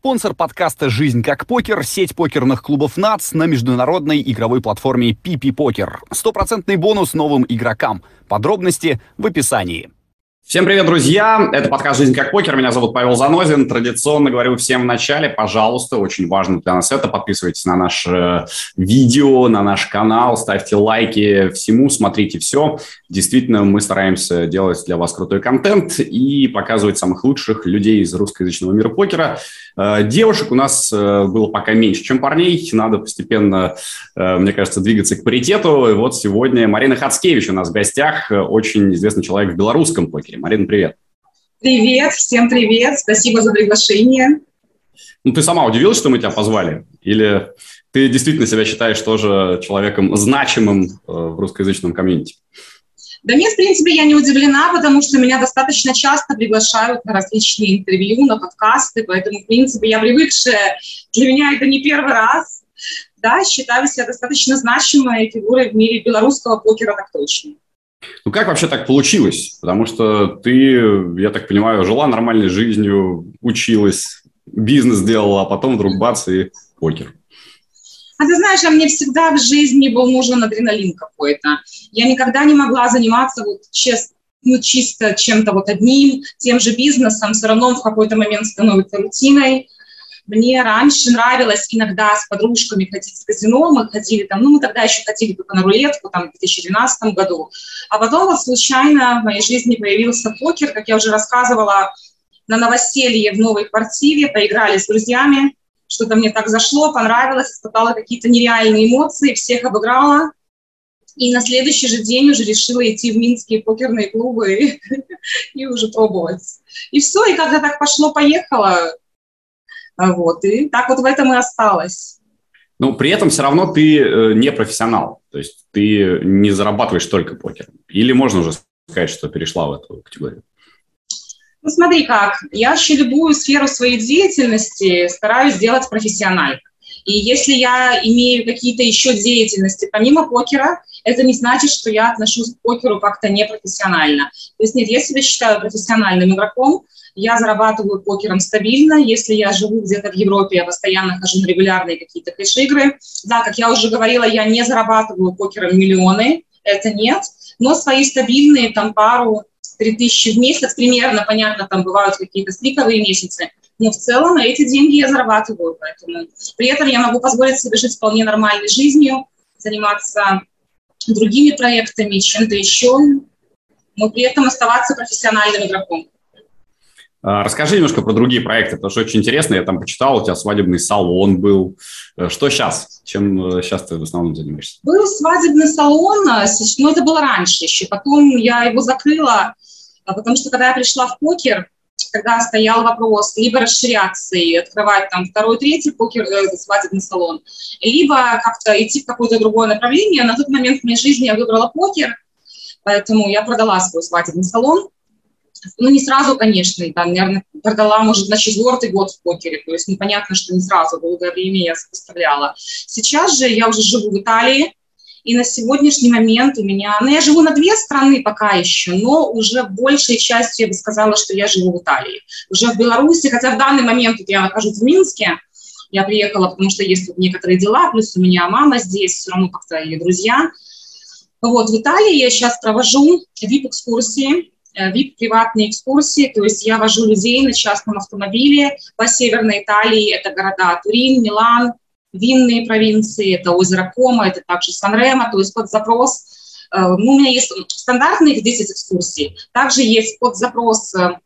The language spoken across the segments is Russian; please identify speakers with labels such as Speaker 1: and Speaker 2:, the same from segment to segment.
Speaker 1: Спонсор подкаста «Жизнь как покер» — сеть покерных клубов НАЦ на международной игровой платформе PP Покер. Стопроцентный бонус новым игрокам. Подробности в описании.
Speaker 2: Всем привет, друзья! Это подкаст «Жизнь как покер». Меня зовут Павел Занозин. Традиционно говорю всем в начале, пожалуйста, очень важно для нас это. Подписывайтесь на наше э, видео, на наш канал, ставьте лайки всему, смотрите все. Действительно, мы стараемся делать для вас крутой контент и показывать самых лучших людей из русскоязычного мира покера. Э, девушек у нас э, было пока меньше, чем парней. Надо постепенно, мне кажется, двигаться к паритету. И вот сегодня Марина Хацкевич у нас в гостях, очень известный человек в белорусском покере. Марина, привет.
Speaker 3: Привет, всем привет, спасибо за приглашение.
Speaker 2: Ну, ты сама удивилась, что мы тебя позвали? Или ты действительно себя считаешь тоже человеком значимым э, в русскоязычном комьюнити?
Speaker 3: Да нет, в принципе, я не удивлена, потому что меня достаточно часто приглашают на различные интервью, на подкасты, поэтому, в принципе, я привыкшая. Для меня это не первый раз. Да, считаю себя достаточно значимой фигурой в мире белорусского покера, так точно.
Speaker 2: Ну как вообще так получилось? Потому что ты, я так понимаю, жила нормальной жизнью, училась, бизнес делала, а потом вдруг бац и покер.
Speaker 3: А ты знаешь, а мне всегда в жизни был нужен адреналин какой-то. Я никогда не могла заниматься вот честно, ну, чисто чем-то вот одним, тем же бизнесом, все равно в какой-то момент становится рутиной. Мне раньше нравилось иногда с подружками ходить в казино, мы ходили там, ну, мы тогда еще ходили только на рулетку, там, в 2012 году. А потом вот случайно в моей жизни появился покер, как я уже рассказывала, на новоселье в новой квартире, поиграли с друзьями, что-то мне так зашло, понравилось, испытала какие-то нереальные эмоции, всех обыграла. И на следующий же день уже решила идти в минские покерные клубы и, уже пробовать. И все, и как-то так пошло-поехало. Вот, и так вот в этом и осталось.
Speaker 2: Ну, при этом все равно ты э, не профессионал, то есть ты не зарабатываешь только покером. Или можно уже сказать, что перешла в эту категорию?
Speaker 3: Ну, смотри как, я вообще любую сферу своей деятельности стараюсь сделать профессионально. И если я имею какие-то еще деятельности помимо покера, это не значит, что я отношусь к покеру как-то непрофессионально. То есть нет, я себя считаю профессиональным игроком, я зарабатываю покером стабильно. Если я живу где-то в Европе, я постоянно хожу на регулярные какие-то кэш-игры. Да, как я уже говорила, я не зарабатываю покером миллионы, это нет, но свои стабильные там пару, три тысячи в месяц примерно, понятно, там бывают какие-то стриковые месяцы, но в целом на эти деньги я зарабатываю, поэтому при этом я могу позволить себе жить вполне нормальной жизнью, заниматься другими проектами, чем-то еще, но при этом оставаться профессиональным игроком.
Speaker 2: А, расскажи немножко про другие проекты, потому что очень интересно. Я там почитал, у тебя свадебный салон был. Э, что сейчас? Чем сейчас э, ты в основном занимаешься?
Speaker 3: Был свадебный салон, но ну, это было раньше еще. Потом я его закрыла, потому что когда я пришла в покер, когда стоял вопрос либо расширяться и открывать там второй, третий покер, э, свадебный салон, либо как-то идти в какое-то другое направление. На тот момент в моей жизни я выбрала покер, поэтому я продала свой свадебный салон ну, не сразу, конечно, там, наверное, продала, может, на четвертый год в покере, то есть непонятно, что не сразу, долгое время я сопоставляла. Сейчас же я уже живу в Италии, и на сегодняшний момент у меня, ну, я живу на две страны пока еще, но уже большей частью я бы сказала, что я живу в Италии. Уже в Беларуси, хотя в данный момент я нахожусь в Минске, я приехала, потому что есть тут некоторые дела, плюс у меня мама здесь, все равно как-то и друзья. Вот, в Италии я сейчас провожу VIP-экскурсии, VIP-приватные э, экскурсии, то есть я вожу людей на частном автомобиле по Северной Италии, это города Турин, Милан, винные провинции, это озеро Кома, это также Сан-Ремо, то есть под запрос, э, ну, у меня есть стандартных 10 экскурсий, также есть под запрос э,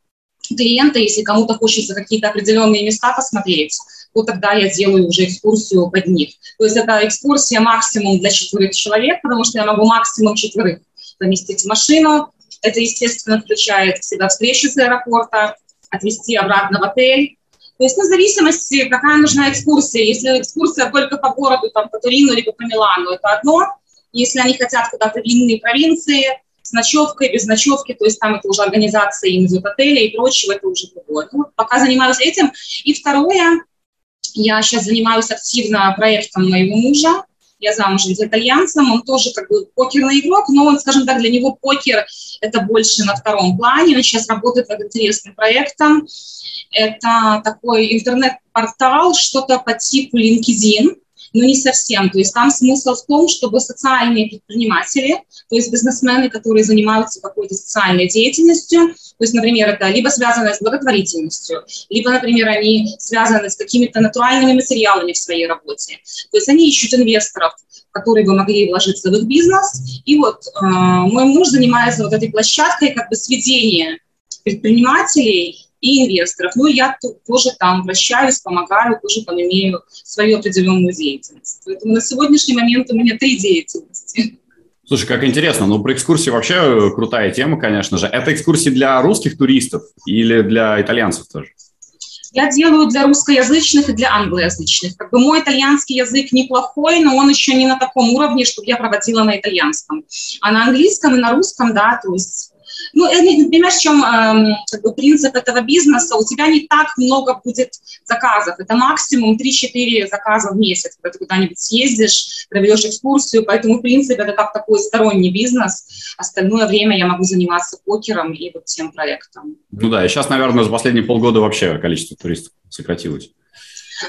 Speaker 3: клиента, если кому-то хочется какие-то определенные места посмотреть, то тогда я делаю уже экскурсию под них. То есть это экскурсия максимум для четверых человек, потому что я могу максимум четверых поместить в машину, это, естественно, включает в себя встречу с аэропорта, отвезти обратно в отель. То есть, ну, в зависимости, какая нужна экскурсия. Если экскурсия только по городу, там, по Турину либо по Милану, это одно. Если они хотят куда-то в длинные провинции, с ночевкой, без ночевки, то есть там это уже организация им из отеля и прочего, это уже другое. Ну, пока занимаюсь этим. И второе, я сейчас занимаюсь активно проектом моего мужа, я замужем за итальянцем, он тоже как бы покерный игрок, но он, скажем так, для него покер – это больше на втором плане. Он сейчас работает над интересным проектом. Это такой интернет-портал, что-то по типу LinkedIn, но не совсем. То есть там смысл в том, чтобы социальные предприниматели, то есть бизнесмены, которые занимаются какой-то социальной деятельностью, то есть, например, это либо связано с благотворительностью, либо, например, они связаны с какими-то натуральными материалами в своей работе. То есть они ищут инвесторов, которые бы могли вложиться в их бизнес. И вот э, мой муж занимается вот этой площадкой как бы сведения предпринимателей и инвесторов. Ну, я тоже там вращаюсь, помогаю, тоже там имею свою определенную деятельность. Поэтому на сегодняшний момент у меня три деятельности.
Speaker 2: Слушай, как интересно. Ну, про экскурсии вообще крутая тема, конечно же. Это экскурсии для русских туристов или для итальянцев тоже?
Speaker 3: Я делаю для русскоязычных и для англоязычных. Как бы мой итальянский язык неплохой, но он еще не на таком уровне, чтобы я проводила на итальянском. А на английском и на русском, да, то есть ну, понимаешь, в чем э, как бы принцип этого бизнеса? У тебя не так много будет заказов. Это максимум 3-4 заказа в месяц, когда ты куда-нибудь съездишь, проведешь экскурсию. Поэтому, в принципе, это как такой сторонний бизнес. Остальное время я могу заниматься покером и вот тем проектом.
Speaker 2: Ну да, и сейчас, наверное, за последние полгода вообще количество туристов сократилось.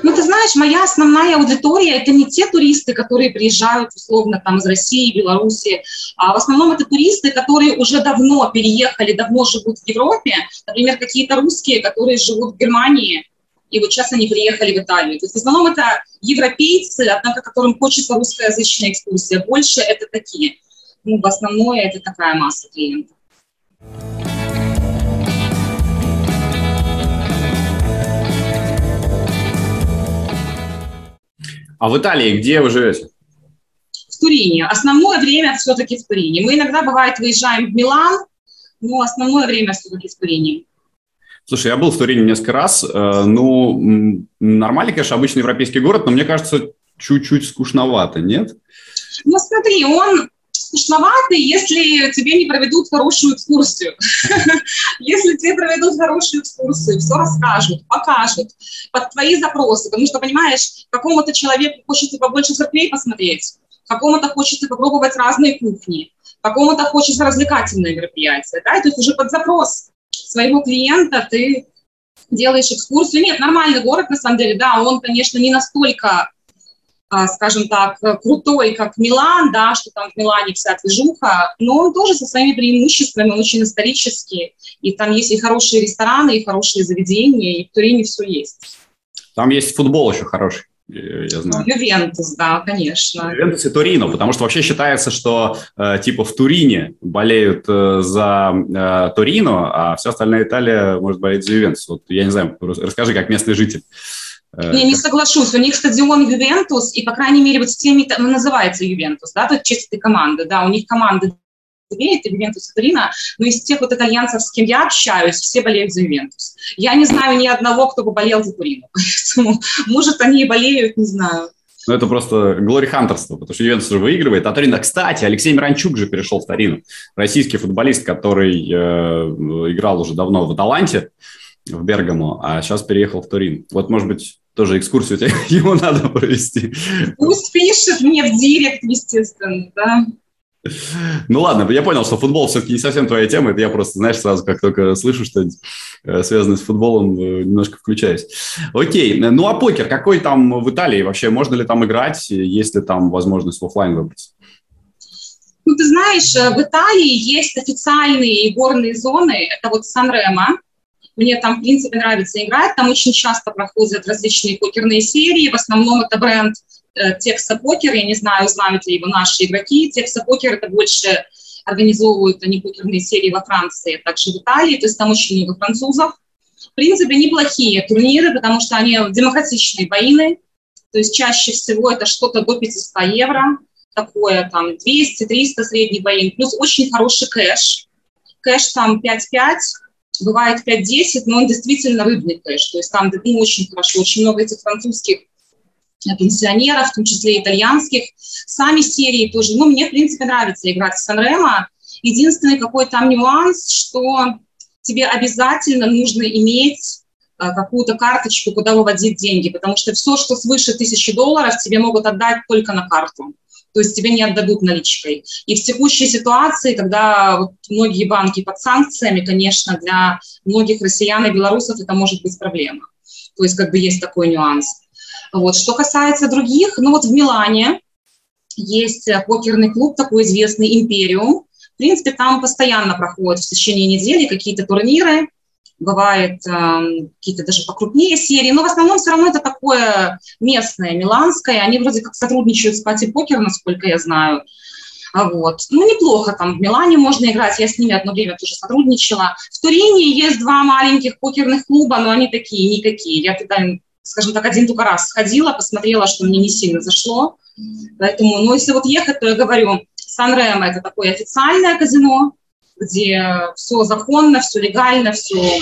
Speaker 3: Ну, ты знаешь, моя основная аудитория – это не те туристы, которые приезжают, условно, там, из России, Беларуси, а в основном это туристы, которые уже давно переехали, давно живут в Европе, например, какие-то русские, которые живут в Германии, и вот сейчас они приехали в Италию. То есть в основном это европейцы, однако которым хочется русскоязычная экскурсия. Больше это такие. Ну, в основном это такая масса клиентов.
Speaker 2: А в Италии где вы живете?
Speaker 3: В Турине. Основное время все-таки в Турине. Мы иногда, бывает, выезжаем в Милан, но основное время все-таки в Турине.
Speaker 2: Слушай, я был в Турине несколько раз. Э, ну, нормальный, конечно, обычный европейский город, но мне кажется, чуть-чуть скучновато, нет?
Speaker 3: Ну, смотри, он скучноватый, если тебе не проведут хорошую экскурсию. Если тебе проведут хорошую экскурсию, все расскажут, покажут под твои запросы. Потому что, понимаешь, какому-то человеку хочется побольше церквей посмотреть, какому-то хочется попробовать разные кухни, какому-то хочется развлекательное мероприятие. Да? То есть уже под запрос своего клиента ты делаешь экскурсию. Нет, нормальный город, на самом деле, да, он, конечно, не настолько скажем так, крутой, как Милан, да, что там в Милане вся движуха, но он тоже со своими преимуществами, очень исторический, и там есть и хорошие рестораны, и хорошие заведения, и в Турине все есть.
Speaker 2: Там есть футбол еще хороший я знаю.
Speaker 3: Ну, Ювентус, да, конечно.
Speaker 2: Ювентус и Торино, потому что вообще считается, что э, типа в Турине болеют э, за э, Торино, а вся остальная Италия может болеть за Ювентус. Вот я не знаю, расскажи, как местный житель.
Speaker 3: Не, не соглашусь. У них стадион Ювентус, и, по крайней мере, вот с теми, ну, называется Ювентус, да, честь этой команды, да, у них команды две, это Ювентус и Торино, но из тех вот итальянцев, с кем я общаюсь, все болеют за Ювентус. Я не знаю ни одного, кто бы болел за Торино, поэтому, может, они и болеют, не знаю.
Speaker 2: Ну, это просто glory hunter ство, потому что Ювентус уже выигрывает. А Торино, кстати, Алексей Миранчук же перешел в Торино. Российский футболист, который э, играл уже давно в Аталанте, в Бергамо, а сейчас переехал в Турин. Вот, может быть, тоже экскурсию тебе, ему надо провести.
Speaker 3: Пусть пишет мне в директ, естественно, да.
Speaker 2: Ну ладно, я понял, что футбол все-таки не совсем твоя тема. Это я просто, знаешь, сразу как только слышу что-нибудь э, связанное с футболом, э, немножко включаюсь. Окей, ну а покер какой там в Италии? Вообще можно ли там играть? Есть ли там возможность в офлайн выбрать?
Speaker 3: Ну, ты знаешь, э, в Италии есть официальные горные зоны. Это вот Сан-Ремо, мне там, в принципе, нравится играть. Там очень часто проходят различные покерные серии. В основном это бренд э, Текса Покер. Я не знаю, знают ли его наши игроки. Текса Покер – это больше организовывают они покерные серии во Франции, а также в Италии. То есть там очень много французов. В принципе, неплохие турниры, потому что они демократичные боины. То есть чаще всего это что-то до 500 евро, такое там 200-300 средний боин, плюс очень хороший кэш. Кэш там 5-5, бывает 5-10, но он действительно рыбный кэш. То есть там ну, очень хорошо, очень много этих французских э, пенсионеров, в том числе итальянских. Сами серии тоже. Ну, мне, в принципе, нравится играть в Сан-Ремо. Единственный какой там нюанс, что тебе обязательно нужно иметь э, какую-то карточку, куда выводить деньги, потому что все, что свыше тысячи долларов, тебе могут отдать только на карту. То есть тебе не отдадут наличкой. И в текущей ситуации, когда вот многие банки под санкциями, конечно, для многих россиян и белорусов это может быть проблема. То есть как бы есть такой нюанс. Вот. Что касается других, ну вот в Милане есть покерный клуб такой известный «Империум». В принципе, там постоянно проходят в течение недели какие-то турниры, бывает э, какие-то даже покрупнее серии, но в основном все равно это такое местное, миланское. Они вроде как сотрудничают с Пати Покер, насколько я знаю. А вот. Ну, неплохо там в Милане можно играть, я с ними одно время тоже сотрудничала. В Турине есть два маленьких покерных клуба, но они такие, никакие. Я туда, скажем так, один только раз сходила, посмотрела, что мне не сильно зашло. Поэтому, ну, если вот ехать, то я говорю, Сан-Ремо – это такое официальное казино, где все законно, все легально, все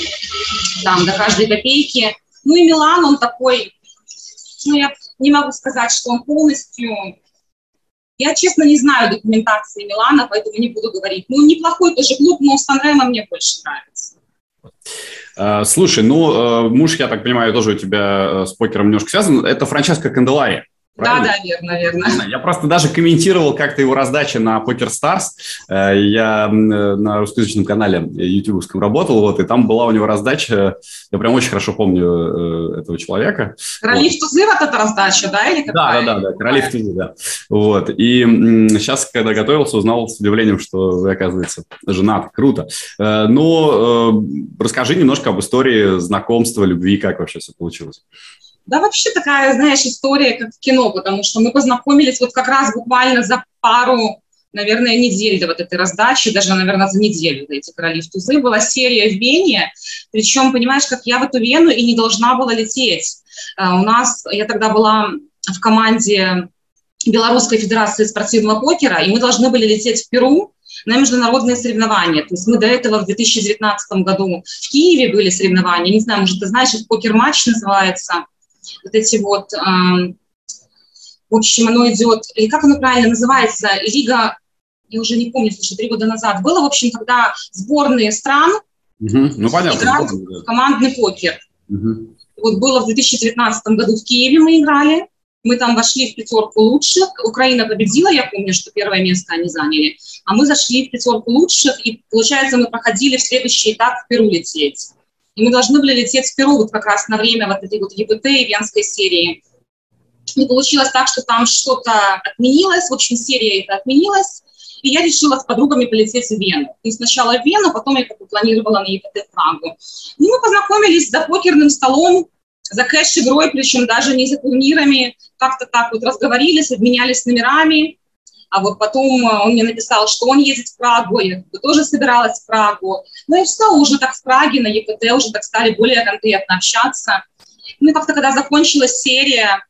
Speaker 3: там до каждой копейки. Ну и Милан, он такой, ну я не могу сказать, что он полностью... Я, честно, не знаю документации Милана, поэтому не буду говорить. Ну, неплохой тоже клуб, но Сан-Ремо мне больше нравится.
Speaker 2: А, слушай, ну, э, муж, я так понимаю, тоже у тебя э, с покером немножко связан. Это Франческо Канделари.
Speaker 3: Правильно? Да, да, верно, верно.
Speaker 2: Я просто даже комментировал как-то его раздачи на Poker Stars. Э, я э, на русскоязычном канале ютубовском работал, вот, и там была у него раздача, я прям очень хорошо помню э, этого человека.
Speaker 3: Короли вот. в тузы вот эта раздача, да? Или
Speaker 2: да, да, да, да, короли в тузы, да. Вот, и сейчас, когда готовился, узнал с удивлением, что вы, оказывается, женат. Круто. Но расскажи немножко об истории знакомства, любви, как вообще все получилось.
Speaker 3: Да, вообще такая, знаешь, история, как в кино, потому что мы познакомились вот как раз буквально за пару, наверное, недель до вот этой раздачи, даже, наверное, за неделю до эти «Короли в тузы». Была серия в Вене, причем, понимаешь, как я в эту Вену и не должна была лететь. А, у нас, я тогда была в команде Белорусской Федерации спортивного покера, и мы должны были лететь в Перу на международные соревнования. То есть мы до этого в 2019 году в Киеве были соревнования. Не знаю, может, ты знаешь, покер-матч называется вот эти вот, в общем, оно идет, или как оно правильно называется, Лига, я уже не помню, слушай, три года назад было, в общем, когда сборные стран угу. ну, понятно, играют в командный покер. Угу. Вот было в 2019 году в Киеве мы играли, мы там вошли в пятерку лучших. Украина победила, я помню, что первое место они заняли. А мы зашли в пятерку лучших, и, получается, мы проходили в следующий этап в Перу лететь. И мы должны были лететь в Перу вот как раз на время вот этой вот ЕБТ и Венской серии. И получилось так, что там что-то отменилось, в общем, серия это отменилась, и я решила с подругами полететь в Вену. И сначала в Вену, потом я как бы планировала на ЕБТ в Прагу. И мы познакомились за покерным столом, за кэш-игрой, причем даже не за турнирами, как-то так вот разговорились, обменялись номерами, а вот потом э, он мне написал, что он едет в Прагу, я тоже собиралась в Прагу. Ну и все, уже так в Праге на ЕКТ уже так стали более конкретно общаться. Ну и как-то, когда закончилась серия,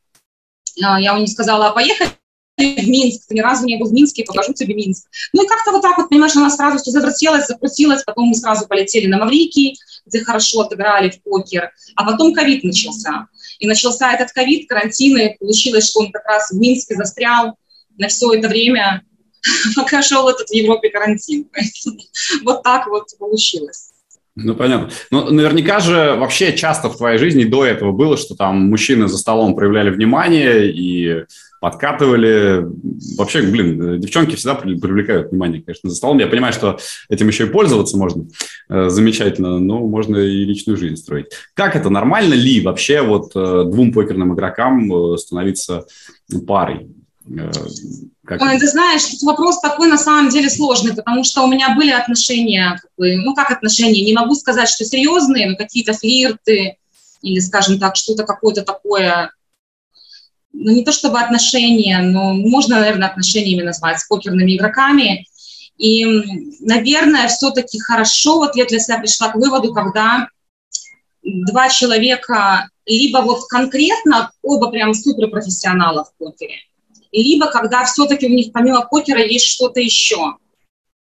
Speaker 3: э, я не сказала, а поехали в Минск, ты ни разу не был в Минске, покажу тебе Минск. Ну и как-то вот так вот, понимаешь, она сразу все завертелась, закрутилась, потом мы сразу полетели на Маврикий, где хорошо отыграли в покер, а потом ковид начался. И начался этот ковид, карантин, и получилось, что он как раз в Минске застрял, на все это время, пока шел этот в Европе карантин. вот так вот получилось.
Speaker 2: Ну, понятно. Но наверняка же вообще часто в твоей жизни до этого было, что там мужчины за столом проявляли внимание и подкатывали. Вообще, блин, девчонки всегда привлекают внимание, конечно, за столом. Я понимаю, что этим еще и пользоваться можно э, замечательно, но можно и личную жизнь строить. Как это, нормально ли вообще вот э, двум покерным игрокам э, становиться парой?
Speaker 3: Э, как... Ой, ты знаешь, тут вопрос такой на самом деле сложный, потому что у меня были отношения, как бы, ну как отношения, не могу сказать, что серьезные, но какие-то флирты или, скажем так, что-то какое-то такое, ну не то чтобы отношения, но можно, наверное, отношениями назвать с покерными игроками. И, наверное, все-таки хорошо, вот я для себя пришла к выводу, когда два человека либо вот конкретно оба прям суперпрофессионала в покере, либо когда все-таки у них помимо покера есть что-то еще.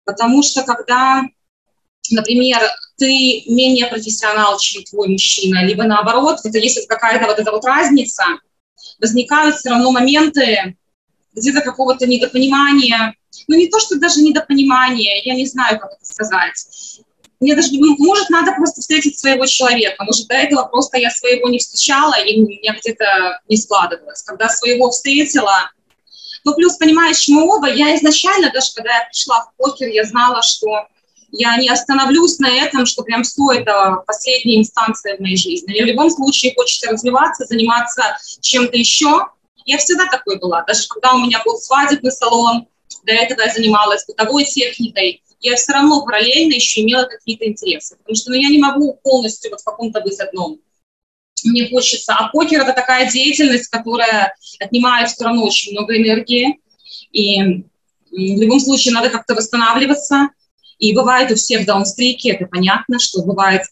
Speaker 3: Потому что когда, например, ты менее профессионал, чем твой мужчина, либо наоборот, это есть какая-то вот эта вот разница, возникают все равно моменты где-то какого-то недопонимания, ну не то, что даже недопонимание, я не знаю, как это сказать. Мне даже, может, надо просто встретить своего человека. Может, до этого просто я своего не встречала, и у меня где-то не складывалось. Когда своего встретила, Ну, плюс, понимаешь, мы оба, я изначально, даже когда я пришла в покер, я знала, что я не остановлюсь на этом, что прям все это последняя инстанция в моей жизни. Мне в любом случае хочется развиваться, заниматься чем-то еще. Я всегда такой была. Даже когда у меня был свадебный салон, до этого я занималась бытовой техникой, я все равно параллельно еще имела какие-то интересы. Потому что ну, я не могу полностью вот в каком-то быть одном. Мне хочется. А покер – это такая деятельность, которая отнимает все равно очень много энергии. И в любом случае надо как-то восстанавливаться. И бывает у всех даунстрики, это понятно, что бывают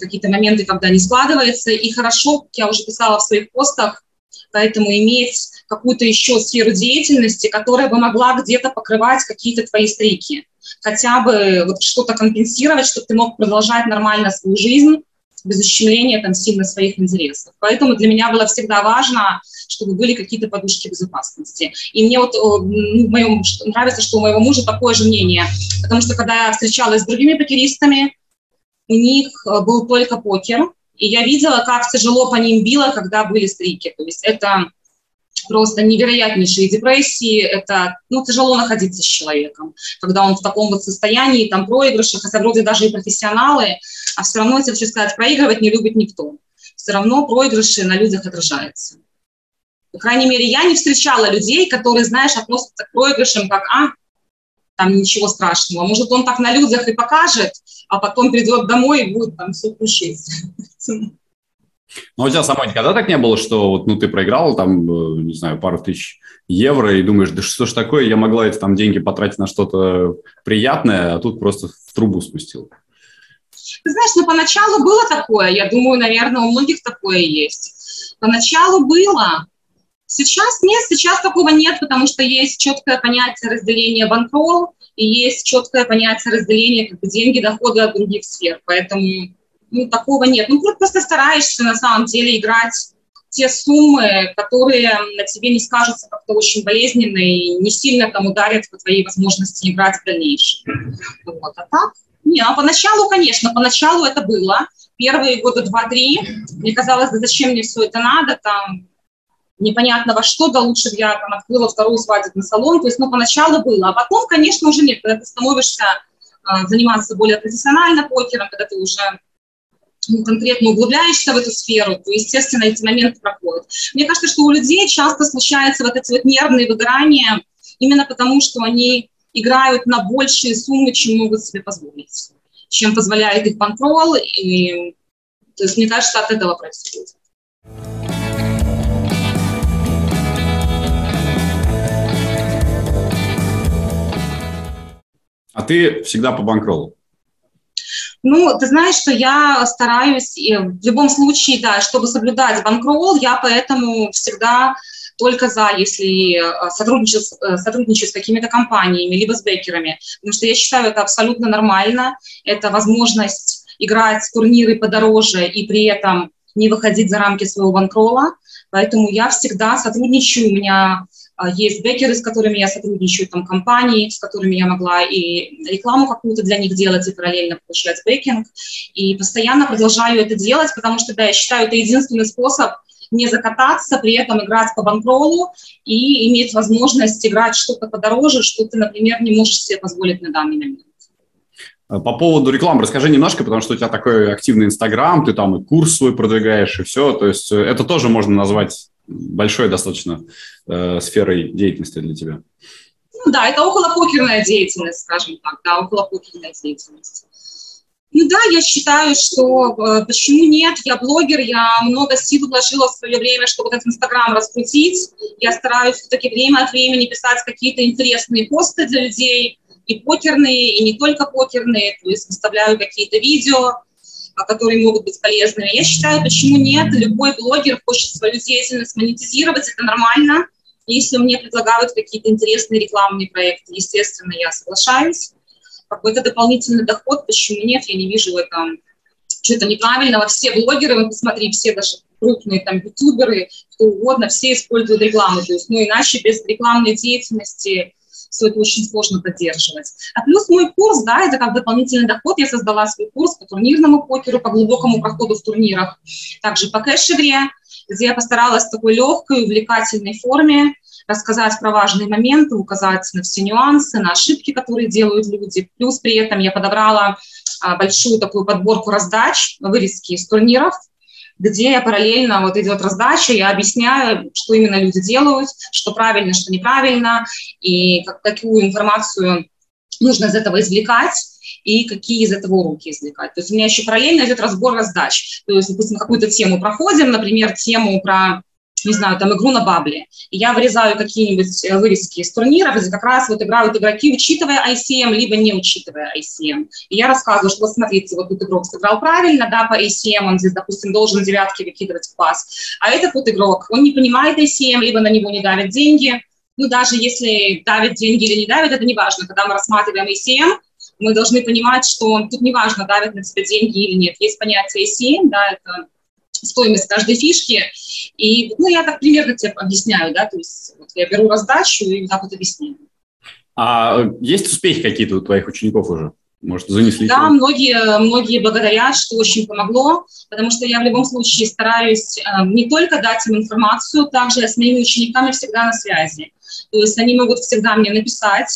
Speaker 3: какие-то моменты, когда не складывается. И хорошо, я уже писала в своих постах, поэтому иметь какую-то еще сферу деятельности, которая бы могла где-то покрывать какие-то твои стрики. Хотя бы вот что-то компенсировать, чтобы ты мог продолжать нормально свою жизнь без ущемления там сильно своих интересов. Поэтому для меня было всегда важно, чтобы были какие-то подушки безопасности. И мне вот ну, моем, нравится, что у моего мужа такое же мнение, потому что когда я встречалась с другими покеристами, у них э, был только покер, и я видела, как тяжело по ним било, когда были стрики. То есть это просто невероятнейшие депрессии, это, ну, тяжело находиться с человеком, когда он в таком вот состоянии, там, проигрышах, хотя вроде даже и профессионалы, а все равно, если хочу сказать, проигрывать не любит никто. Все равно проигрыши на людях отражаются. По крайней мере, я не встречала людей, которые, знаешь, относятся к проигрышам как, а, там ничего страшного. Может, он так на людях и покажет, а потом придет домой и будет там все крушить.
Speaker 2: Но у тебя самой никогда так не было, что вот, ну, ты проиграл там, э, не знаю, пару тысяч евро и думаешь, да что ж такое, я могла эти там деньги потратить на что-то приятное, а тут просто в трубу спустил.
Speaker 3: Ты знаешь, ну, поначалу было такое, я думаю, наверное, у многих такое есть. Поначалу было, Сейчас нет, сейчас такого нет, потому что есть четкое понятие разделения банкролл и есть четкое понятие разделения как бы, деньги, доходы от других сфер. Поэтому ну, такого нет. Ну, просто стараешься на самом деле играть те суммы, которые на тебе не скажутся как-то очень болезненные и не сильно там ударят по твоей возможности играть в дальнейшем. Вот. А так? Не, а поначалу, конечно, поначалу это было. Первые года два-три мне казалось, да зачем мне все это надо, там, непонятно во что, да лучше бы я там открыла второй свадебный салон. То есть, ну, поначалу было. А потом, конечно, уже нет, когда ты становишься э, заниматься более профессионально покером, когда ты уже конкретно углубляешься в эту сферу, то, естественно, эти моменты проходят. Мне кажется, что у людей часто случаются вот эти вот нервные выгорания именно потому, что они играют на большие суммы, чем могут себе позволить, чем позволяет их контроль. И, то есть, мне кажется, от этого происходит.
Speaker 2: А ты всегда по банкролу?
Speaker 3: Ну, ты знаешь, что я стараюсь, в любом случае, да, чтобы соблюдать банкролл, я поэтому всегда только за, если э, сотрудничаю, э, сотрудничаю с какими-то компаниями, либо с бекерами, потому что я считаю это абсолютно нормально, это возможность играть турниры подороже и при этом не выходить за рамки своего банкрола, поэтому я всегда сотрудничаю, у меня есть бекеры, с которыми я сотрудничаю, там компании, с которыми я могла и рекламу какую-то для них делать, и параллельно получать бекинг. И постоянно продолжаю это делать, потому что, да, я считаю, это единственный способ не закататься, при этом играть по банкролу и иметь возможность играть что-то подороже, что ты, например, не можешь себе позволить на данный момент.
Speaker 2: По поводу рекламы расскажи немножко, потому что у тебя такой активный Инстаграм, ты там и курс свой продвигаешь, и все. То есть э, это тоже можно назвать большой достаточно э, сферой деятельности для тебя.
Speaker 3: Ну да, это околопокерная деятельность, скажем так, да, околопокерная деятельность. Ну да, я считаю, что э, почему нет, я блогер, я много сил вложила в свое время, чтобы этот Инстаграм раскрутить. Я стараюсь все-таки время от времени писать какие-то интересные посты для людей, и покерные, и не только покерные, то есть выставляю какие-то видео, которые могут быть полезными. Я считаю, почему нет, любой блогер хочет свою деятельность монетизировать, это нормально. Если мне предлагают какие-то интересные рекламные проекты, естественно, я соглашаюсь. Какой-то дополнительный доход, почему нет, я не вижу в этом что-то неправильного. Все блогеры, вот посмотри, все даже крупные там ютуберы, кто угодно, все используют рекламу. То есть, ну, иначе без рекламной деятельности все это очень сложно поддерживать. А плюс мой курс, да, это как дополнительный доход. Я создала свой курс по турнирному покеру, по глубокому проходу в турнирах, также по кэш-игре, где я постаралась в такой легкой, увлекательной форме рассказать про важные моменты, указать на все нюансы, на ошибки, которые делают люди. Плюс при этом я подобрала а, большую такую подборку раздач, вырезки из турниров, где параллельно вот идет раздача, я объясняю, что именно люди делают, что правильно, что неправильно, и как, какую информацию нужно из этого извлекать, и какие из этого уроки извлекать. То есть у меня еще параллельно идет разбор раздач. То есть, допустим, какую-то тему проходим, например, тему про не знаю, там, игру на бабле. И я вырезаю какие-нибудь э, вырезки из турниров, где как раз вот играют игроки, учитывая ICM, либо не учитывая ICM. И я рассказываю, что вот смотрите, вот тут игрок сыграл правильно, да, по ICM, он здесь, допустим, должен девятки выкидывать в пас. А этот вот игрок, он не понимает ICM, либо на него не давят деньги. Ну, даже если давят деньги или не давят, это не важно. Когда мы рассматриваем ICM, мы должны понимать, что тут не важно, давят на тебя деньги или нет. Есть понятие ICM, да, это стоимость каждой фишки. И, ну, я так примерно тебе объясняю, да, то есть вот я беру раздачу и так вот объясняю.
Speaker 2: А есть успехи какие-то у твоих учеников уже? Может, занесли?
Speaker 3: Да, многие, многие благодарят, что очень помогло, потому что я в любом случае стараюсь э, не только дать им информацию, также я с моими учениками всегда на связи. То есть они могут всегда мне написать,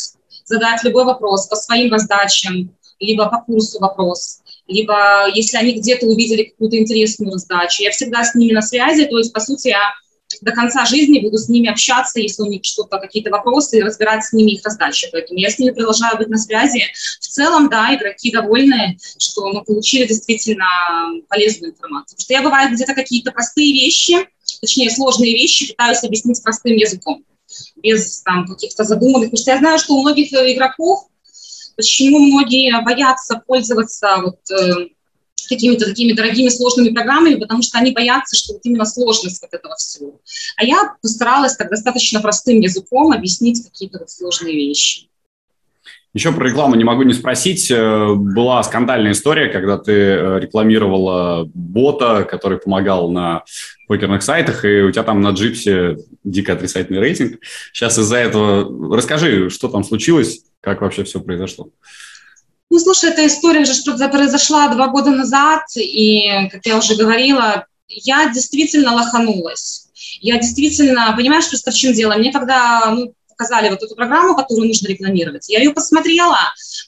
Speaker 3: задать любой вопрос по своим раздачам, либо по курсу вопрос либо если они где-то увидели какую-то интересную раздачу. Я всегда с ними на связи, то есть, по сути, я до конца жизни буду с ними общаться, если у них что-то, какие-то вопросы, и разбирать с ними их раздачи. Поэтому я с ними продолжаю быть на связи. В целом, да, игроки довольны, что мы получили действительно полезную информацию. Потому что я, бывает, где-то какие-то простые вещи, точнее, сложные вещи пытаюсь объяснить простым языком, без там каких-то задуманных. Потому что я знаю, что у многих игроков почему многие боятся пользоваться вот, э, какими-то такими дорогими сложными программами, потому что они боятся, что вот именно сложность вот этого всего. А я постаралась так достаточно простым языком объяснить какие-то вот сложные вещи.
Speaker 2: Еще про рекламу не могу не спросить. Э, была скандальная история, когда ты э, рекламировала бота, который помогал на покерных сайтах, и у тебя там на джипсе дико отрицательный рейтинг. Сейчас из-за этого расскажи, что там случилось, как вообще все произошло.
Speaker 3: Ну, слушай, эта история уже что-то произошла два года назад, и, как я уже говорила, я действительно лоханулась. Я действительно, понимаешь, просто в чем дело? Мне когда ну, показали вот эту программу, которую нужно рекламировать, я ее посмотрела,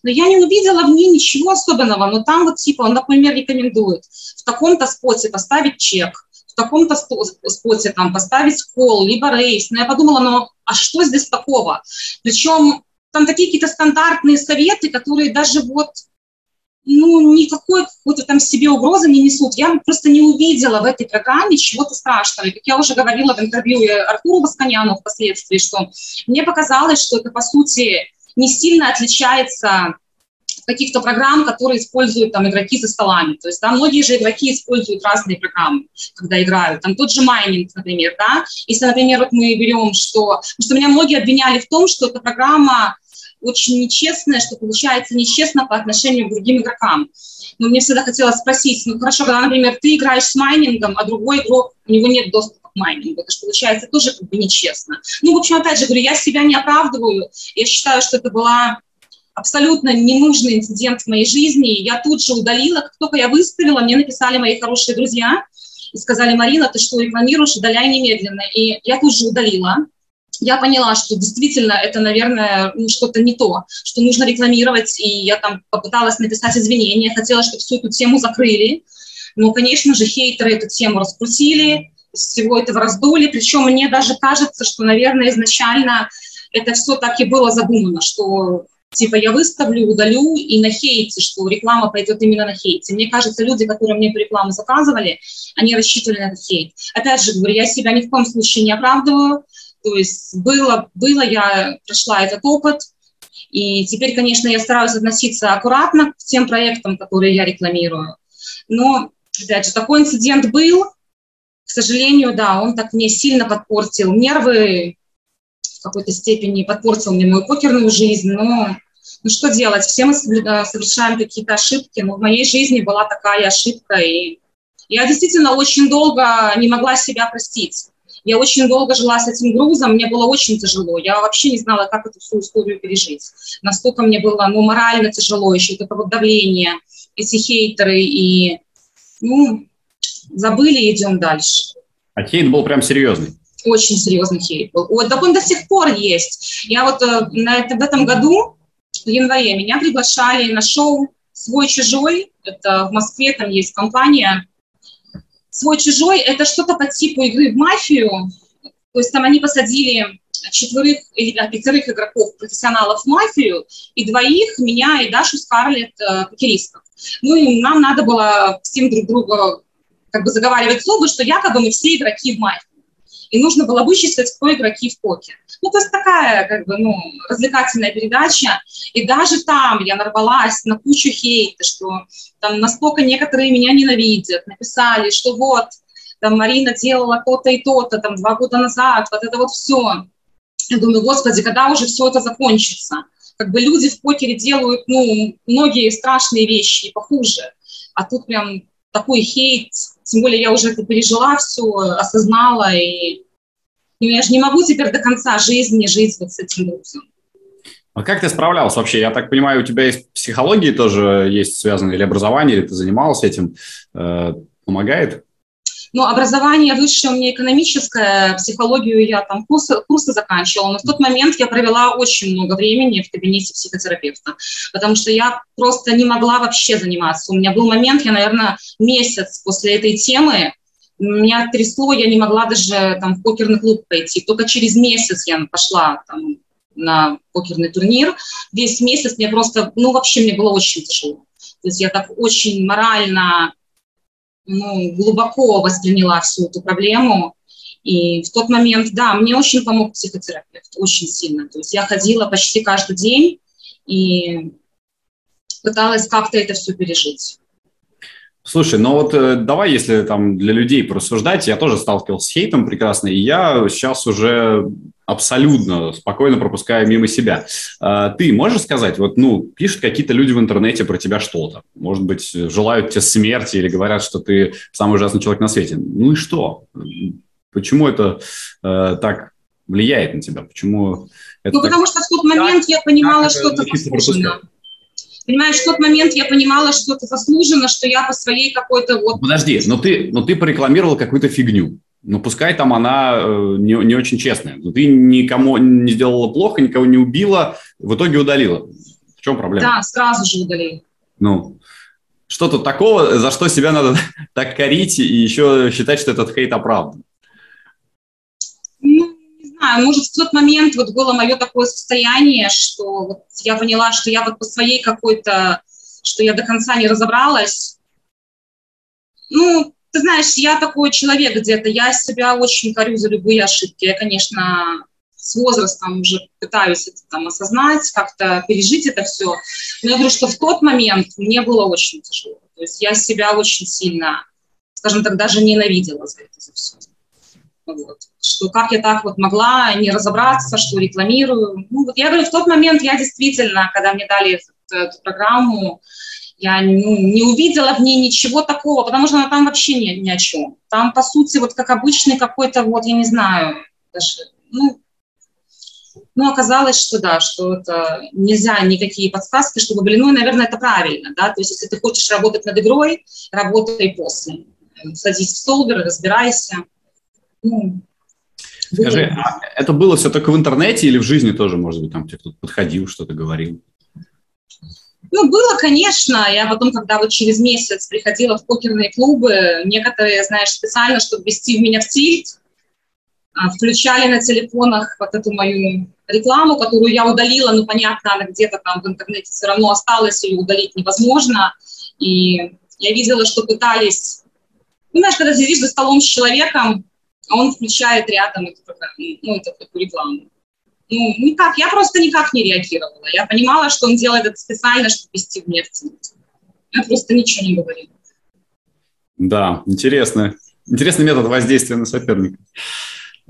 Speaker 3: но я не увидела в ней ничего особенного. Но там вот типа он, например, рекомендует в таком-то споте поставить чек, в таком-то споте там поставить кол, либо рейс. Но я подумала, ну а что здесь такого? Причем там такие какие-то стандартные советы, которые даже вот ну, никакой какой-то там себе угрозы не несут. Я просто не увидела в этой программе чего-то страшного. И как я уже говорила в интервью Артуру Басканяну впоследствии, что мне показалось, что это, по сути, не сильно отличается каких-то программ, которые используют там игроки за столами. То есть, да, многие же игроки используют разные программы, когда играют. Там тот же майнинг, например, да. Если, например, вот мы берем, что... Потому что меня многие обвиняли в том, что эта программа очень нечестная, что получается нечестно по отношению к другим игрокам. Но мне всегда хотелось спросить, ну хорошо, когда, например, ты играешь с майнингом, а другой игрок, у него нет доступа к майнингу, это же получается тоже как бы нечестно. Ну, в общем, опять же говорю, я себя не оправдываю, я считаю, что это была абсолютно ненужный инцидент в моей жизни. Я тут же удалила, как только я выставила, мне написали мои хорошие друзья и сказали, Марина, ты что рекламируешь, удаляй немедленно. И я тут же удалила. Я поняла, что действительно это, наверное, ну, что-то не то, что нужно рекламировать, и я там попыталась написать извинения, хотела, чтобы всю эту тему закрыли. Но, конечно же, хейтеры эту тему раскрутили, всего этого раздули, причем мне даже кажется, что, наверное, изначально это все так и было задумано, что типа я выставлю, удалю и на хейте, что реклама пойдет именно на хейте. Мне кажется, люди, которые мне эту рекламу заказывали, они рассчитывали на этот хейт. Опять же говорю, я себя ни в коем случае не оправдываю, то есть было, было, я прошла этот опыт, и теперь, конечно, я стараюсь относиться аккуратно к тем проектам, которые я рекламирую. Но, опять же, такой инцидент был, к сожалению, да, он так мне сильно подпортил нервы, в какой-то степени подпортил мне мою покерную жизнь, но ну что делать, все мы совершаем какие-то ошибки, но в моей жизни была такая ошибка, и я действительно очень долго не могла себя простить. Я очень долго жила с этим грузом, мне было очень тяжело. Я вообще не знала, как эту всю историю пережить. Настолько мне было ну, морально тяжело, еще вот это вот давление, эти хейтеры, и ну, забыли, идем дальше.
Speaker 2: А хейт был прям серьезный?
Speaker 3: Очень серьезный хейт был. Вот, так он до сих пор есть. Я вот э, на это, в этом году, в январе, меня приглашали на шоу «Свой-чужой». Это в Москве, там есть компания. «Свой-чужой» — это что-то по типу игры в мафию. То есть там они посадили четверых или пятерых игроков, профессионалов в мафию, и двоих, меня и Дашу Скарлетт, э, покеристов. Ну и нам надо было всем друг друга как бы заговаривать зубы, что якобы мы все игроки в мафии. И нужно было вычислить, кто игроки в покер. Ну, то есть такая, как бы, ну, развлекательная передача. И даже там я нарвалась на кучу хейта, что там настолько некоторые меня ненавидят, написали, что вот, там Марина делала то-то и то-то, там два года назад, вот это вот все. Я думаю, господи, когда уже все это закончится? Как бы люди в покере делают, ну, многие страшные вещи и похуже. А тут прям такой хейт, тем более я уже это пережила все, осознала, и ну, я же не могу теперь до конца жизни жить вот с этим грузом.
Speaker 2: А как ты справлялась вообще? Я так понимаю, у тебя есть психологии тоже есть связано, или образование, или ты занималась этим? Э, помогает?
Speaker 3: Ну, образование высшее у меня экономическое, психологию я там курсы, курсы заканчивала, но в тот момент я провела очень много времени в кабинете психотерапевта, потому что я просто не могла вообще заниматься. У меня был момент, я, наверное, месяц после этой темы, меня трясло, я не могла даже там в покерный клуб пойти. Только через месяц я пошла там, на покерный турнир. Весь месяц мне просто, ну, вообще мне было очень тяжело. То есть я так очень морально ну, глубоко восприняла всю эту проблему. И в тот момент, да, мне очень помог психотерапевт, очень сильно. То есть я ходила почти каждый день и пыталась как-то это все пережить.
Speaker 2: Слушай, ну вот э, давай, если там для людей порассуждать, я тоже сталкивался с хейтом прекрасно, и я сейчас уже абсолютно спокойно пропускаю мимо себя. А, ты можешь сказать, вот, ну, пишут какие-то люди в интернете про тебя что-то, может быть, желают тебе смерти или говорят, что ты самый ужасный человек на свете. Ну и что? Почему это э, так влияет на тебя? Почему это
Speaker 3: ну, так... потому что в тот момент я понимала, что это заслуженно. Понимаешь, в тот момент я понимала, что это заслуженно, что я по своей какой-то вот...
Speaker 2: Подожди, но ты, но ты порекламировала какую-то фигню. Ну, пускай там она э, не, не очень честная. Но ты никому не сделала плохо, никого не убила, в итоге удалила. В чем проблема?
Speaker 3: Да, сразу же удалила.
Speaker 2: Ну, что тут такого, за что себя надо так корить и еще считать, что этот хейт оправдан?
Speaker 3: Знаю, может, в тот момент вот было мое такое состояние, что вот я поняла, что я вот по своей какой-то, что я до конца не разобралась. Ну, ты знаешь, я такой человек где-то, я себя очень корю за любые ошибки. Я, конечно, с возрастом уже пытаюсь это там осознать, как-то пережить это все. Но я говорю, что в тот момент мне было очень тяжело. То есть я себя очень сильно, скажем так, даже ненавидела за это за все. Вот. Что как я так вот могла не разобраться, что рекламирую. Ну, вот я говорю, в тот момент я действительно, когда мне дали эту, эту программу, я ну, не увидела в ней ничего такого, потому что она там вообще ни, ни о чем. Там, по сути, вот как обычный какой-то, вот, я не знаю, даже, ну, ну, оказалось, что да, что это нельзя никакие подсказки, чтобы были, ну, и, наверное, это правильно, да, то есть если ты хочешь работать над игрой, работай после. Садись в столбер, разбирайся.
Speaker 2: Ну, Скажи, а это было все только в интернете или в жизни тоже, может быть, там тебе кто-то подходил, что-то говорил?
Speaker 3: Ну, было, конечно. Я потом, когда вот через месяц приходила в покерные клубы, некоторые, знаешь, специально, чтобы ввести в меня в тильт, а, включали на телефонах вот эту мою рекламу, которую я удалила, ну, понятно, она где-то там в интернете все равно осталась, ее удалить невозможно. И я видела, что пытались... Ну, знаешь, когда сидишь за столом с человеком, он включает рядом эту, ну, эту, эту рекламу. Ну, никак, я просто никак не реагировала. Я понимала, что он делает это специально, чтобы вести в нефть. Я просто ничего не говорила.
Speaker 2: Да, интересно. Интересный метод воздействия на соперника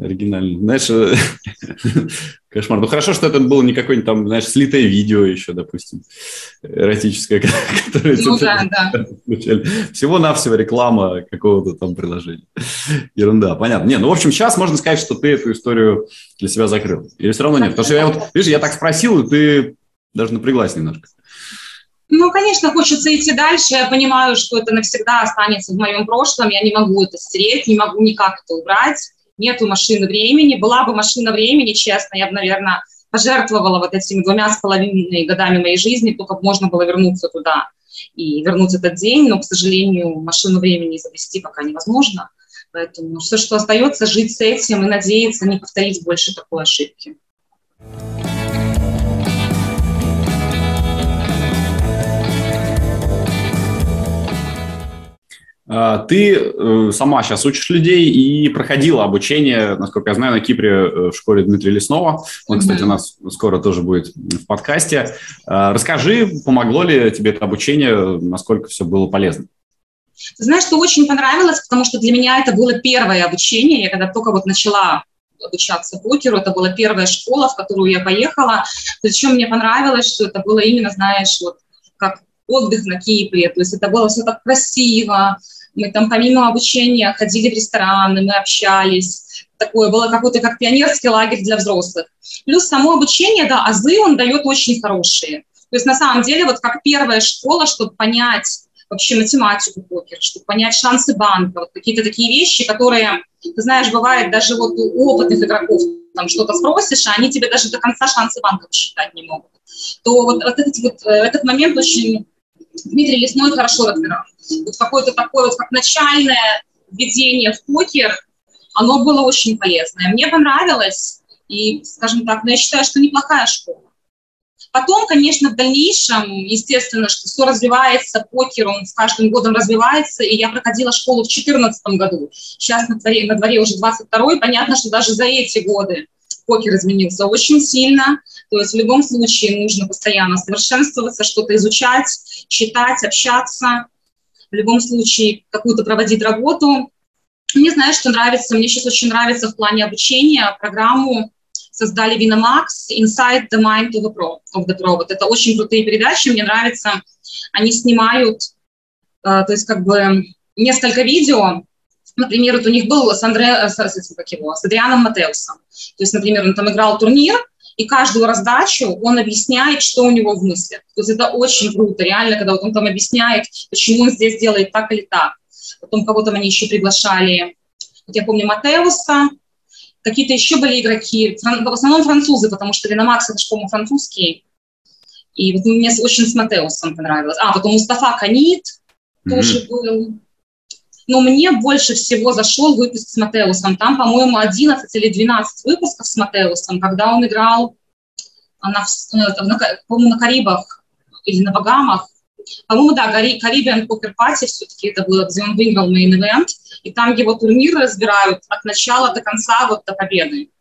Speaker 2: оригинальный. Знаешь, э, кошмар. Ну, хорошо, что это было не какое-нибудь там, знаешь, слитое видео еще, допустим, эротическое, которое... Ну, да, да. Всего-навсего реклама какого-то там приложения. Ерунда, понятно. Не, ну, в общем, сейчас можно сказать, что ты эту историю для себя закрыл. Или все равно нет? Потому что я вот, видишь, я так спросил, и ты даже напряглась немножко.
Speaker 3: Ну, конечно, хочется идти дальше. Я понимаю, что это навсегда останется в моем прошлом. Я не могу это стереть, не могу никак это убрать нету машины времени. Была бы машина времени, честно, я бы, наверное, пожертвовала вот этими двумя с половиной годами моей жизни, только можно было вернуться туда и вернуть этот день, но, к сожалению, машину времени изобрести пока невозможно. Поэтому все, что остается, жить с этим и надеяться не повторить больше такой ошибки.
Speaker 2: А, ты э, сама сейчас учишь людей и проходила обучение, насколько я знаю, на Кипре э, в школе Дмитрия Леснова. Он, кстати, у нас скоро тоже будет в подкасте. А, расскажи, помогло ли тебе это обучение, насколько все было полезно?
Speaker 3: Ты знаешь, что очень понравилось, потому что для меня это было первое обучение. Я когда только вот начала обучаться покеру, это была первая школа, в которую я поехала. Причем мне понравилось, что это было именно, знаешь, вот как отдых на Кипре. То есть это было все так красиво, мы там помимо обучения ходили в рестораны, мы общались. Такое было какой-то как пионерский лагерь для взрослых. Плюс само обучение, да, азы он дает очень хорошие. То есть на самом деле вот как первая школа, чтобы понять вообще математику покер, чтобы понять шансы банка, вот какие-то такие вещи, которые, ты знаешь, бывает даже вот у опытных игроков, там что-то спросишь, а они тебе даже до конца шансы банка посчитать не могут. То вот, вот, этот, вот э, этот момент очень Дмитрий Лесной хорошо разбирал. Вот какое-то такое вот как начальное введение в покер, оно было очень полезное. Мне понравилось, и, скажем так, но я считаю, что неплохая школа. Потом, конечно, в дальнейшем, естественно, что все развивается, покер, он с каждым годом развивается, и я проходила школу в 2014 году. Сейчас на дворе, на дворе уже 22 понятно, что даже за эти годы покер изменился очень сильно, то есть в любом случае нужно постоянно совершенствоваться, что-то изучать, читать, общаться, в любом случае какую-то проводить работу. Мне, знаешь, что нравится, мне сейчас очень нравится в плане обучения программу создали Vinomax Inside the Mind of the Pro. Of the Pro. Вот это очень крутые передачи, мне нравится. Они снимают, э, то есть как бы несколько видео, Например, вот у них был с, Андре, э, с, как его, с Адрианом Матеусом. То есть, например, он там играл турнир, и каждую раздачу он объясняет, что у него в мыслях. То есть это очень круто, реально, когда вот он там объясняет, почему он здесь делает так или так. Потом кого-то они еще приглашали, вот я помню Матеуса, какие-то еще были игроки, в основном французы, потому что Виномакс, это же, по-моему, французский. И вот мне очень с Матеусом понравилось. А, потом Мустафа Канит mm-hmm. тоже был но мне больше всего зашел выпуск с Матеусом. Там, по-моему, 11 или 12 выпусков с Матеусом, когда он играл на, на, по-моему, на Карибах или на Багамах. По-моему, да, Caribbean Poker Party все-таки это было, где он выиграл main event, и там его турниры разбирают от начала до конца, вот до победы.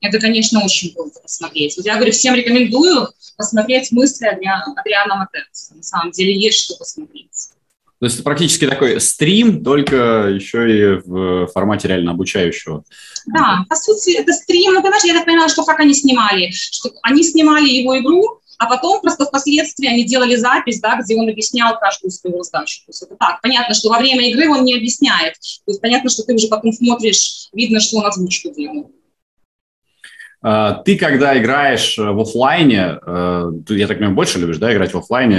Speaker 3: Это, конечно, очень круто посмотреть. Я говорю, всем рекомендую посмотреть мысли Адриана Матеуса. На самом деле есть что посмотреть.
Speaker 2: То есть это практически такой стрим, только еще и в формате реально обучающего.
Speaker 3: Да, по сути, это стрим. Ну, понимаешь, я так понимаю, что как они снимали? Что они снимали его игру, а потом просто впоследствии они делали запись, да, где он объяснял каждую свою раздачу. То есть это так. Понятно, что во время игры он не объясняет. То есть понятно, что ты уже потом смотришь, видно, что он озвучку делал.
Speaker 2: А, ты, когда играешь в офлайне, э, ты, я так понимаю, больше любишь, да, играть в офлайне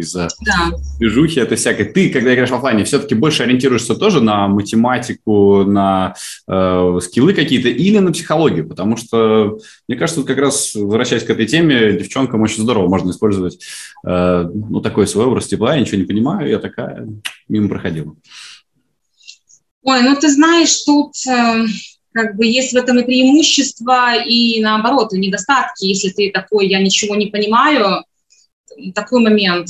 Speaker 2: из-за да. движухи это всякой. Ты, когда играешь в офлайне, все-таки больше ориентируешься тоже на математику, на э, скиллы какие-то или на психологию? Потому что, мне кажется, вот как раз, возвращаясь к этой теме, девчонкам очень здорово можно использовать э, ну, такой свой образ тепла, я ничего не понимаю, я такая мимо проходила.
Speaker 3: Ой, ну ты знаешь, тут... Э как бы есть в этом и преимущества, и наоборот, и недостатки. Если ты такой, я ничего не понимаю, такой момент.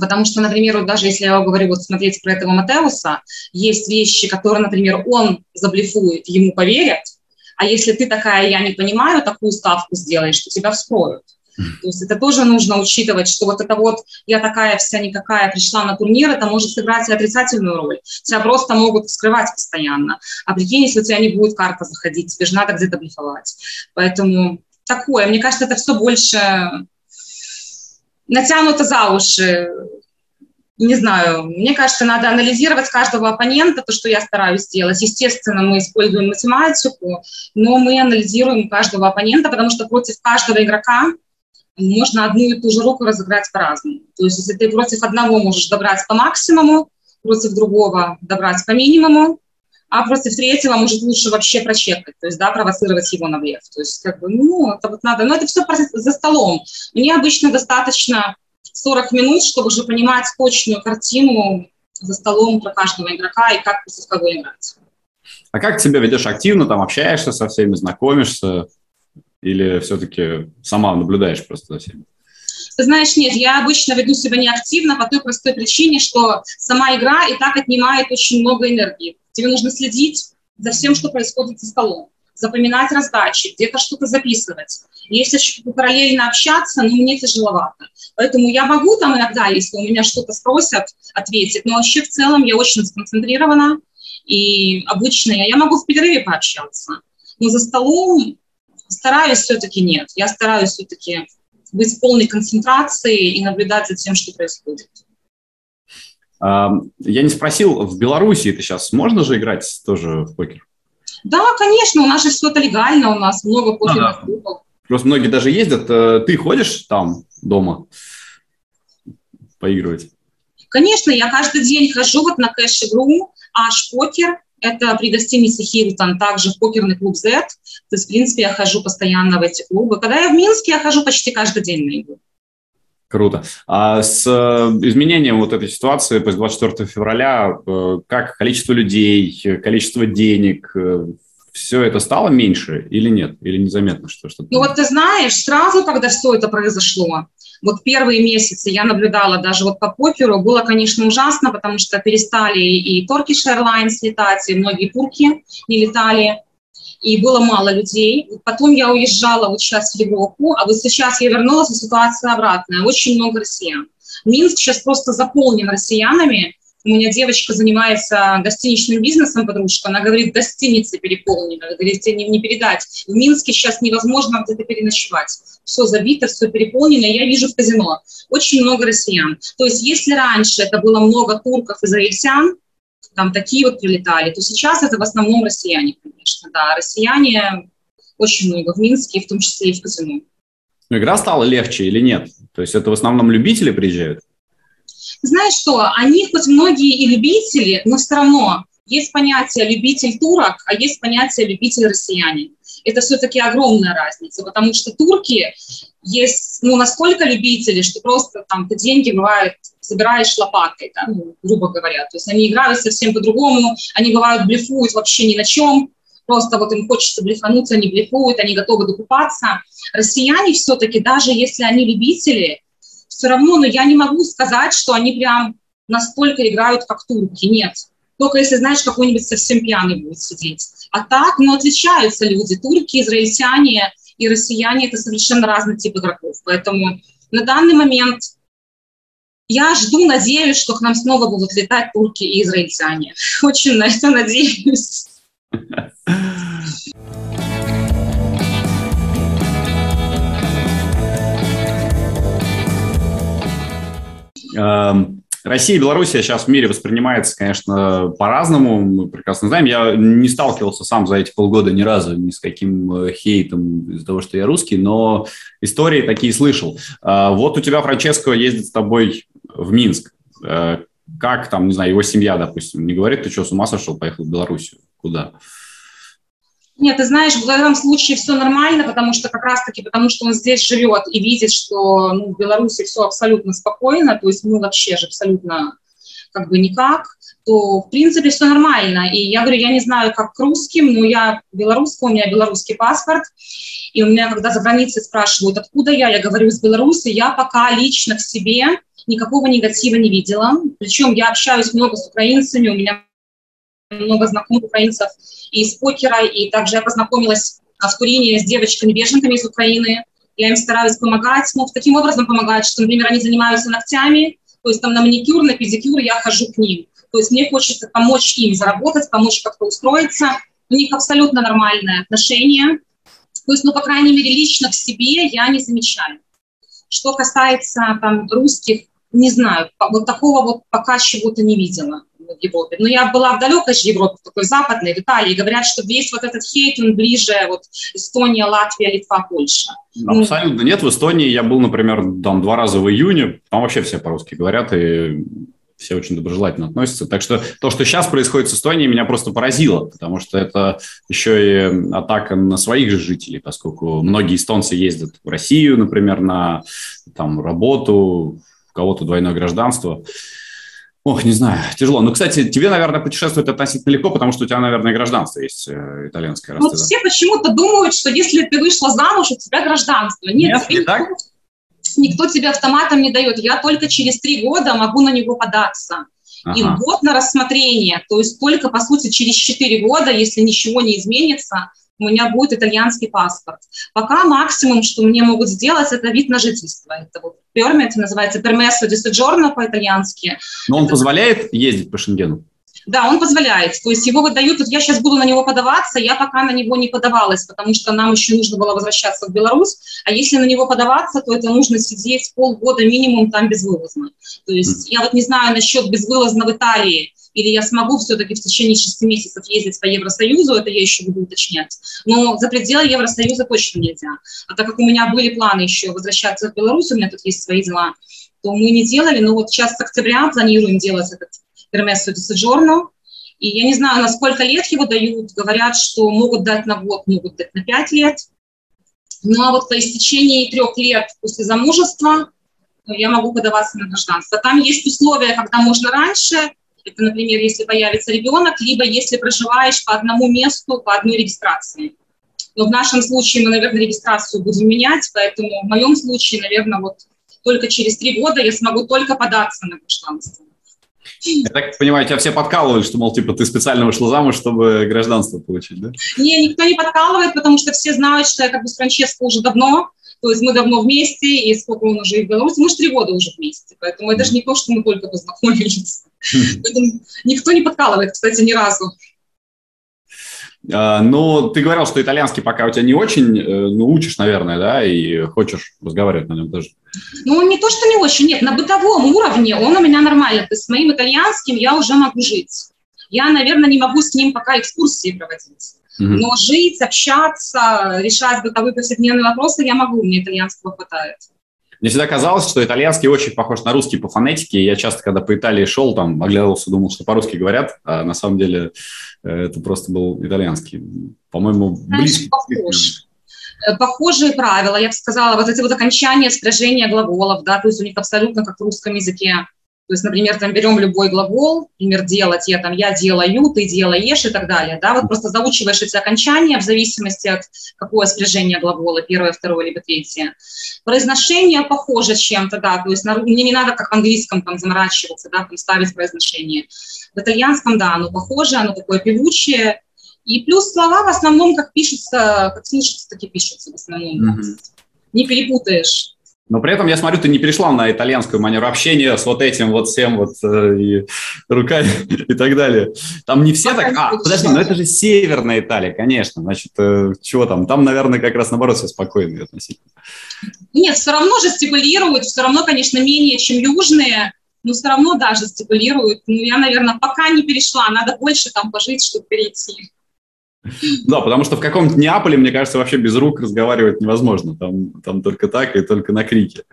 Speaker 3: Потому что, например, вот даже если я говорю, вот смотреть про этого Матеуса, есть вещи, которые, например, он заблефует, ему поверят, а если ты такая, я не понимаю, такую ставку сделаешь, то тебя вскроют. То есть это тоже нужно учитывать, что вот это вот я такая вся никакая пришла на турнир, это может сыграть и отрицательную роль. Тебя просто могут скрывать постоянно. А прикинь, если у тебя не будет карта заходить, тебе же надо где-то блефовать. Поэтому такое, мне кажется, это все больше натянуто за уши. Не знаю, мне кажется, надо анализировать каждого оппонента, то, что я стараюсь сделать. Естественно, мы используем математику, но мы анализируем каждого оппонента, потому что против каждого игрока можно одну и ту же руку разыграть по-разному. То есть если ты против одного можешь добрать по максимуму, против другого добрать по минимуму, а против третьего может лучше вообще прочекать, то есть, да, провоцировать его на блеф. То есть, как бы, ну, это вот надо, но это все за столом. Мне обычно достаточно 40 минут, чтобы уже понимать точную картину за столом про каждого игрока и как против кого играть.
Speaker 2: А как тебя ведешь активно, там общаешься со всеми, знакомишься или все-таки сама наблюдаешь просто за всеми?
Speaker 3: Ты знаешь, нет, я обычно веду себя неактивно по той простой причине, что сама игра и так отнимает очень много энергии. Тебе нужно следить за всем, что происходит за столом, запоминать раздачи, где-то что-то записывать. Если параллельно общаться, ну, мне тяжеловато. Поэтому я могу там иногда, если у меня что-то спросят, ответить, но вообще в целом я очень сконцентрирована, и обычно я, я могу в перерыве пообщаться, но за столом стараюсь все-таки нет. Я стараюсь все-таки быть в полной концентрации и наблюдать за тем, что происходит.
Speaker 2: Я не спросил, в Беларуси это сейчас можно же играть тоже в покер?
Speaker 3: Да, конечно, у нас же все это легально, у нас много покерных клубов.
Speaker 2: Просто многие даже ездят. Э, ты ходишь там дома поигрывать?
Speaker 3: Конечно, я каждый день хожу вот на кэш-игру, аж покер, это при гостинице Хилтон, также в покерный клуб Z. То есть, в принципе, я хожу постоянно в эти клубы. Когда я в Минске, я хожу почти каждый день на игру.
Speaker 2: Круто. А с э, изменением вот этой ситуации после 24 февраля, э, как количество людей, количество денег, э, все это стало меньше или нет? Или незаметно что что-то?
Speaker 3: Ну вот ты знаешь, сразу, когда все это произошло, вот первые месяцы я наблюдала даже вот по покеру, было, конечно, ужасно, потому что перестали и Turkish Airlines летать, и многие турки не летали, и было мало людей. Потом я уезжала вот сейчас в Европу, а вот сейчас я вернулась, и ситуация обратная. Очень много россиян. Минск сейчас просто заполнен россиянами, у меня девочка занимается гостиничным бизнесом, подружка, она говорит, гостиница переполнена, говорит, не, не передать. В Минске сейчас невозможно где-то переночевать. Все забито, все переполнено, я вижу в казино. Очень много россиян. То есть если раньше это было много турков, израильтян, там такие вот прилетали, то сейчас это в основном россияне, конечно, да. Россияне очень много в Минске, в том числе и в казино.
Speaker 2: Но игра стала легче или нет? То есть это в основном любители приезжают?
Speaker 3: Знаешь что, они хоть многие и любители, но все равно есть понятие любитель турок, а есть понятие любитель россияне. Это все-таки огромная разница, потому что турки есть ну, настолько любители, что просто там ты деньги, бывает, собираешь лопатой, да, ну, грубо говоря. То есть они играют совсем по-другому, они, бывают, блефуют вообще ни на чем, просто вот им хочется блефануть, они блефуют, они готовы докупаться. Россияне все-таки, даже если они любители, все равно, но я не могу сказать, что они прям настолько играют, как турки. Нет. Только если, знаешь, какой-нибудь совсем пьяный будет сидеть. А так, ну, отличаются люди. Турки, израильтяне и россияне – это совершенно разный тип игроков. Поэтому на данный момент я жду, надеюсь, что к нам снова будут летать турки и израильтяне. Очень на это надеюсь.
Speaker 2: Россия и Белоруссия сейчас в мире воспринимается, конечно, по-разному. Мы прекрасно знаем. Я не сталкивался сам за эти полгода ни разу ни с каким э, хейтом из-за того, что я русский, но истории такие слышал. Э, вот у тебя Франческо ездит с тобой в Минск. Э, как там, не знаю, его семья, допустим, не говорит, ты что, с ума сошел, поехал в Белоруссию? Куда?
Speaker 3: Нет, ты знаешь, в этом случае все нормально, потому что как раз-таки, потому что он здесь живет и видит, что ну, в Беларуси все абсолютно спокойно, то есть мы вообще же абсолютно как бы никак, то в принципе все нормально. И я говорю, я не знаю, как к русским, но я белорусская, у меня белорусский паспорт, и у меня, когда за границей спрашивают, откуда я, я говорю, из Беларуси, я пока лично к себе никакого негатива не видела. Причем я общаюсь много с украинцами, у меня много знакомых украинцев из покера, и также я познакомилась в Турине с девочками-беженками из Украины. Я им стараюсь помогать, ну, таким образом помогать, что, например, они занимаются ногтями, то есть там на маникюр, на педикюр я хожу к ним. То есть мне хочется помочь им заработать, помочь как-то устроиться. У них абсолютно нормальное отношение. То есть, ну, по крайней мере, лично к себе я не замечаю. Что касается там русских, не знаю, вот такого вот пока чего-то не видела в Европе. Но я была в далекой же Европе, такой западной, в Италии, говорят, что весь вот этот хейт, он ближе вот Эстония, Латвия, Литва, Польша.
Speaker 2: Ну, Абсолютно нет. В Эстонии я был, например, там два раза в июне, там вообще все по-русски говорят, и все очень доброжелательно относятся. Так что то, что сейчас происходит с Эстонией, меня просто поразило, потому что это еще и атака на своих же жителей, поскольку многие эстонцы ездят в Россию, например, на там, работу, у кого-то двойное гражданство. Ох, не знаю, тяжело. Ну, кстати, тебе, наверное, путешествовать относительно легко, потому что у тебя, наверное, гражданство есть э, итальянское.
Speaker 3: Ну, все почему-то думают, что если ты вышла замуж, у тебя гражданство. Нет,
Speaker 2: Нет не так?
Speaker 3: никто тебе автоматом не дает. Я только через три года могу на него податься. Ага. И год на рассмотрение, то есть только, по сути, через четыре года, если ничего не изменится, у меня будет итальянский паспорт. Пока максимум, что мне могут сделать, это вид на жительство. Это вот permit, называется permesso di soggiorno по-итальянски.
Speaker 2: Но он
Speaker 3: это...
Speaker 2: позволяет ездить по Шенгену?
Speaker 3: Да, он позволяет. То есть его выдают, вот я сейчас буду на него подаваться, я пока на него не подавалась, потому что нам еще нужно было возвращаться в Беларусь, а если на него подаваться, то это нужно сидеть полгода минимум там безвылазно. То есть mm. я вот не знаю насчет безвылазно в Италии, или я смогу все-таки в течение шести месяцев ездить по Евросоюзу, это я еще буду уточнять. Но за пределы Евросоюза точно нельзя. А так как у меня были планы еще возвращаться в Беларусь, у меня тут есть свои дела, то мы не делали, но вот сейчас с октября планируем делать этот di soggiorno. И я не знаю, на сколько лет его дают. Говорят, что могут дать на год, могут дать на пять лет. Ну а вот по истечении трех лет после замужества я могу подаваться на гражданство. Там есть условия, когда можно раньше. Это, например, если появится ребенок, либо если проживаешь по одному месту, по одной регистрации. Но в нашем случае мы, наверное, регистрацию будем менять, поэтому в моем случае, наверное, вот только через три года я смогу только податься на гражданство.
Speaker 2: Я так понимаю, тебя все подкалывают, что, мол, типа, ты специально вышла замуж, чтобы гражданство получить, да?
Speaker 3: Не, никто не подкалывает, потому что все знают, что я как бы с Франческо уже давно, то есть мы давно вместе, и сколько он уже в Беларуси, мы же три года уже вместе, поэтому это же не то, что мы только познакомились. Поэтому никто не подкалывает, кстати, ни разу.
Speaker 2: А, ну, ты говорил, что итальянский пока у тебя не очень, э, ну, учишь, наверное, да, и хочешь разговаривать на нем тоже.
Speaker 3: Ну, не то, что не очень, нет, на бытовом уровне он у меня нормально. То есть с моим итальянским я уже могу жить. Я, наверное, не могу с ним пока экскурсии проводить. Но жить, общаться, решать бытовые повседневные вопросы я могу, мне итальянского хватает.
Speaker 2: Мне всегда казалось, что итальянский очень похож на русский по фонетике. Я часто, когда по Италии шел, там, оглядывался, думал, что по-русски говорят, а на самом деле э, это просто был итальянский. По-моему, близкий. Похож.
Speaker 3: Э, похожие правила, я бы сказала, вот эти вот окончания, спряжения глаголов, да, то есть у них абсолютно как в русском языке. То есть, например, там берем любой глагол, например, делать, я там, я делаю, ты делаешь и так далее, да, вот просто заучиваешь эти окончания в зависимости от какое спряжение глагола, первое, второе, либо третье. Произношение похоже чем-то, да, то есть мне не надо как в английском там заморачиваться, да, там ставить произношение. В итальянском, да, оно похоже, оно такое певучее, и плюс слова в основном как пишутся, как слышатся, так и пишутся в основном. Mm-hmm. Не перепутаешь.
Speaker 2: Но при этом я смотрю, ты не перешла на итальянскую манеру общения с вот этим вот всем вот э, и руками и так далее. Там не все так... А, подожди, но это же северная Италия, конечно. Значит, э, чего там? Там, наверное, как раз наоборот все спокойно относительно.
Speaker 3: Нет, все равно жестикулируют, все равно, конечно, менее, чем южные, но все равно, да, жестикулируют. Ну, я, наверное, пока не перешла, надо больше там пожить, чтобы перейти.
Speaker 2: Да, потому что в каком-то Неаполе, мне кажется, вообще без рук разговаривать невозможно. Там, там только так и только на крике.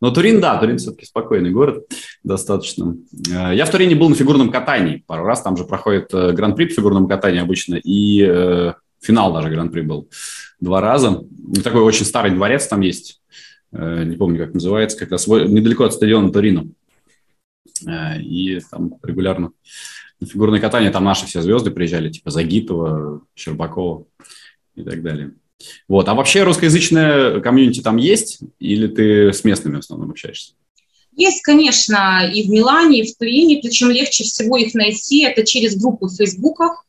Speaker 2: Но Турин, да, Турин все-таки спокойный город достаточно. Э, я в Турине был на фигурном катании пару раз. Там же проходит э, гран-при по фигурному катанию обычно. И э, финал даже гран-при был два раза. Такой очень старый дворец там есть. Э, не помню, как называется. Как раз недалеко от стадиона Торино. Э, и там регулярно фигурное катание, там наши все звезды приезжали, типа Загитова, Щербакова и так далее. Вот. А вообще русскоязычная комьюнити там есть? Или ты с местными в основном общаешься?
Speaker 3: Есть, конечно, и в Милане, и в Турине, причем легче всего их найти, это через группы в Фейсбуках,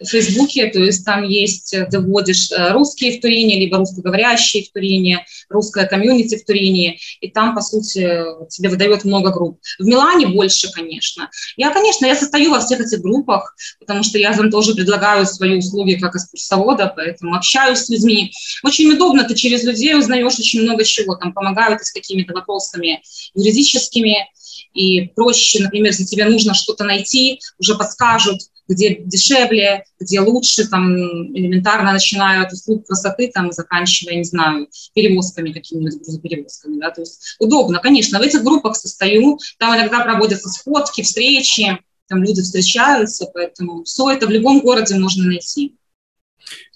Speaker 3: в Фейсбуке, то есть там есть, э, ты вводишь э, русские в Турине, либо русскоговорящие в Турине, русская комьюнити в Турине, и там, по сути, тебе выдает много групп. В Милане больше, конечно. Я, конечно, я состою во всех этих группах, потому что я там тоже предлагаю свои услуги как экскурсовода, поэтому общаюсь с людьми. Очень удобно, ты через людей узнаешь очень много чего, там помогают с какими-то вопросами юридическими, и проще, например, если тебе нужно что-то найти, уже подскажут, где дешевле, где лучше, там элементарно начиная от услуг красоты, там, заканчивая, не знаю, перевозками какими-нибудь грузоперевозками, да, то есть удобно, конечно, в этих группах состою, там иногда проводятся сходки, встречи, там люди встречаются, поэтому все это в любом городе можно найти.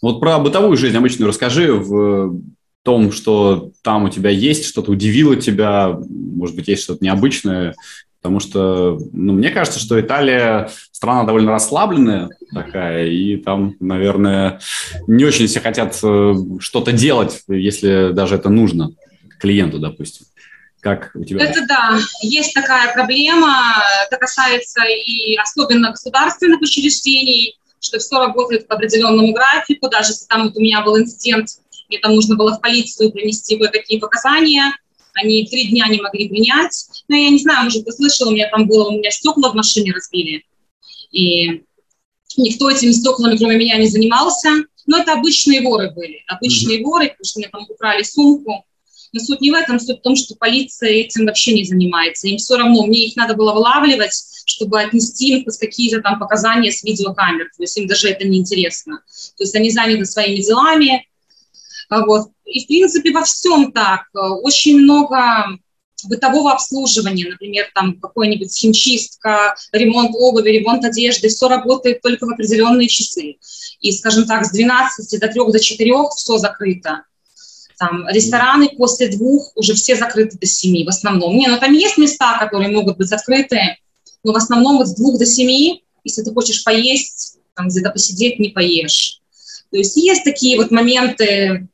Speaker 2: Вот про бытовую жизнь обычную расскажи в том, что там у тебя есть, что-то удивило тебя, может быть, есть что-то необычное, потому что, ну, мне кажется, что Италия страна довольно расслабленная такая, и там, наверное, не очень все хотят э, что-то делать, если даже это нужно клиенту, допустим. Как у тебя?
Speaker 3: Это да, есть такая проблема, это касается и особенно государственных учреждений, что все работает по определенному графику, даже если там вот у меня был инцидент, мне там нужно было в полицию принести кое-какие показания, они три дня не могли принять. Ну, я не знаю, может, ты слышал, у меня там было, у меня стекла в машине разбили, и никто этими стеклами, кроме меня, не занимался. Но это обычные воры были, обычные mm-hmm. воры, потому что мне там украли сумку. Но суть не в этом, суть в том, что полиция этим вообще не занимается. Им все равно, мне их надо было вылавливать, чтобы отнести им какие-то там показания с видеокамер. То есть им даже это не интересно. То есть они заняты своими делами. А вот. И, в принципе, во всем так. Очень много бытового обслуживания, например, там какой-нибудь химчистка, ремонт обуви, ремонт одежды, все работает только в определенные часы. И, скажем так, с 12 до 3 до 4 все закрыто. Там рестораны после двух уже все закрыты до 7 в основном. Не, ну там есть места, которые могут быть открыты, но в основном вот с двух до семи, если ты хочешь поесть, там где-то посидеть, не поешь. То есть есть такие вот моменты,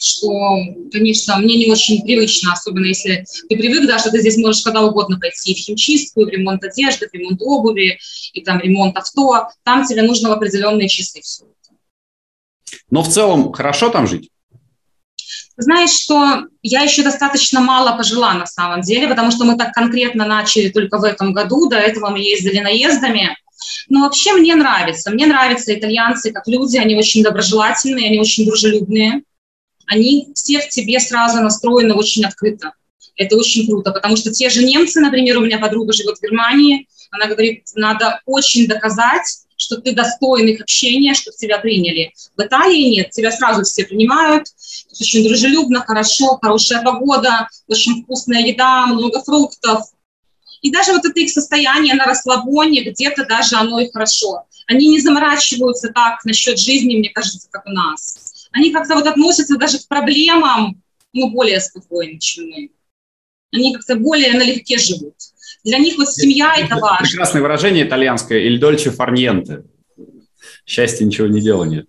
Speaker 3: что, конечно, мне не очень привычно, особенно если ты привык, да, что ты здесь можешь когда угодно пойти в химчистку, в ремонт одежды, в ремонт обуви, и там ремонт авто, там тебе нужно в определенные часы все это.
Speaker 2: Но в целом хорошо там жить?
Speaker 3: Знаешь, что я еще достаточно мало пожила на самом деле, потому что мы так конкретно начали только в этом году, до этого мы ездили наездами. Но вообще мне нравится. Мне нравятся итальянцы как люди, они очень доброжелательные, они очень дружелюбные. Они все в тебе сразу настроены очень открыто. Это очень круто, потому что те же немцы, например, у меня подруга живет в Германии, она говорит, надо очень доказать, что ты достоин их общения, чтобы тебя приняли. В Италии нет, тебя сразу все принимают, очень дружелюбно, хорошо, хорошая погода, очень вкусная еда, много фруктов. И даже вот это их состояние на расслабоне, где-то даже оно и хорошо. Они не заморачиваются так насчет жизни, мне кажется, как у нас. Они как-то вот относятся даже к проблемам, ну, более спокойно, чем мы. Они как-то более налегке живут. Для них вот семья это, важно.
Speaker 2: Прекрасное выражение итальянское «il dolce far niente». Счастье ничего не делания.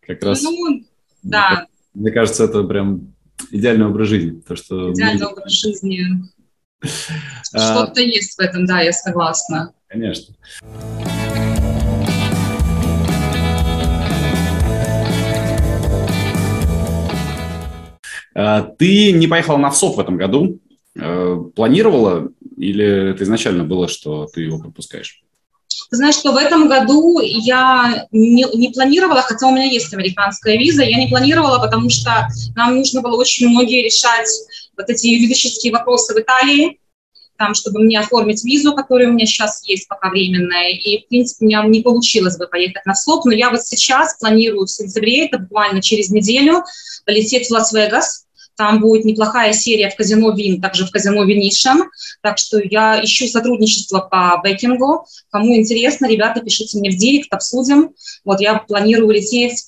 Speaker 2: Как раз. Ну, да. Мне кажется, это прям идеальный образ жизни. То, что
Speaker 3: идеальный мы... образ жизни. А, Что-то есть в этом, да, я согласна.
Speaker 2: Конечно. Ты не поехала на ВСОП в этом году. Э, планировала или это изначально было, что ты его пропускаешь?
Speaker 3: Знаешь, что в этом году я не, не планировала, хотя у меня есть американская виза, я не планировала, потому что нам нужно было очень многие решать вот эти юридические вопросы в Италии, там, чтобы мне оформить визу, которая у меня сейчас есть пока временная. И, в принципе, у меня не получилось бы поехать на СОП, но я вот сейчас планирую в сентябре, это буквально через неделю, полететь в Лас-Вегас, там будет неплохая серия в казино Wynn, также в казино Venetian. Так что я ищу сотрудничество по backing у. Кому интересно, ребята, пишите мне в директ, обсудим. Вот я планирую лететь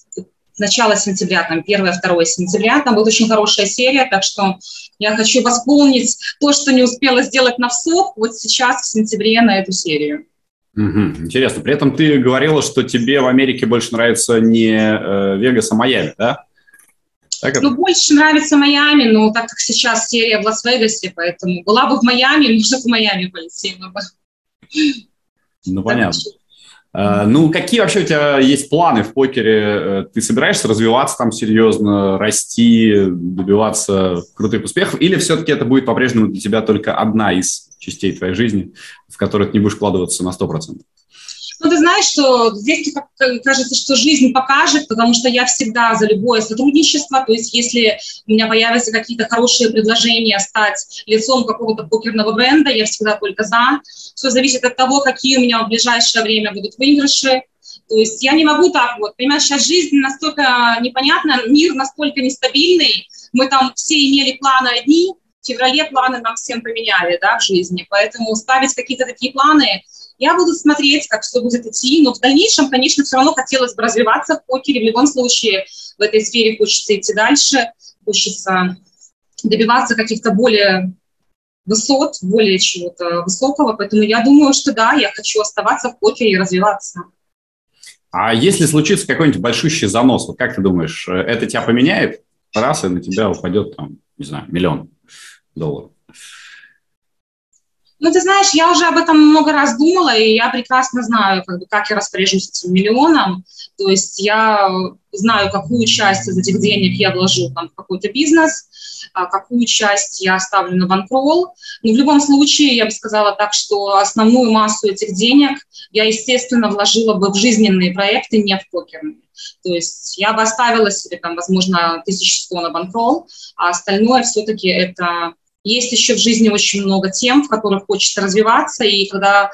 Speaker 3: начало сентября, там 1-2 сентября, там будет очень хорошая серия, так что я хочу восполнить то, что не успела сделать на WSOP, вот сейчас в сентябре на эту серию.
Speaker 2: Угу, интересно. При этом ты говорила, что тебе в Америке больше нравится не э, Вегас, а Майами, да?
Speaker 3: Так ну, больше нравится Майами, но так как сейчас серия в Лас-Вегасе, поэтому была бы в Майами, может, в Майами полетела бы.
Speaker 2: Ну, понятно. Uh, ну, какие вообще у тебя есть планы в покере? Э, ты собираешься развиваться там серьезно, расти, добиваться крутых успехов? Или все-таки это будет по-прежнему для тебя только одна из частей твоей жизни, в которой ты не будешь вкладываться на 100%?
Speaker 3: Ну, ты знаешь, что здесь кажется, что жизнь покажет, потому что я всегда за любое сотрудничество. То есть если у меня появятся какие-то хорошие предложения стать лицом какого-то покерного бренда, я всегда только за. Все зависит от того, какие у меня в ближайшее время будут выигрыши. То есть я не могу так вот. Понимаешь, сейчас жизнь настолько непонятна, мир настолько нестабильный. Мы там все имели планы одни, в феврале планы нам всем поменяли да, в жизни. Поэтому ставить какие-то такие планы я буду смотреть, как все будет идти, но в дальнейшем, конечно, все равно хотелось бы развиваться в покере. В любом случае в этой сфере хочется идти дальше, хочется добиваться каких-то более высот, более чего-то высокого. Поэтому я думаю, что да, я хочу оставаться в покере и развиваться.
Speaker 2: А если случится какой-нибудь большущий занос, вот как ты думаешь, э, это тебя поменяет? Раз, и на тебя упадет, там, не знаю, миллион долларов.
Speaker 3: Ну, ты знаешь, я уже об этом много раз думала, и я прекрасно знаю, как, бы, как я распоряжусь этим миллионом. То есть я знаю, какую часть из этих денег я вложу там, в какой-то бизнес, а какую часть я оставлю на банкролл. Но в любом случае, я бы сказала так, что основную массу этих денег я, естественно, вложила бы в жизненные проекты, не в покерные. То есть я бы оставила себе, там, возможно, 1100 на банкролл, а остальное все-таки это есть еще в жизни очень много тем, в которых хочется развиваться, и когда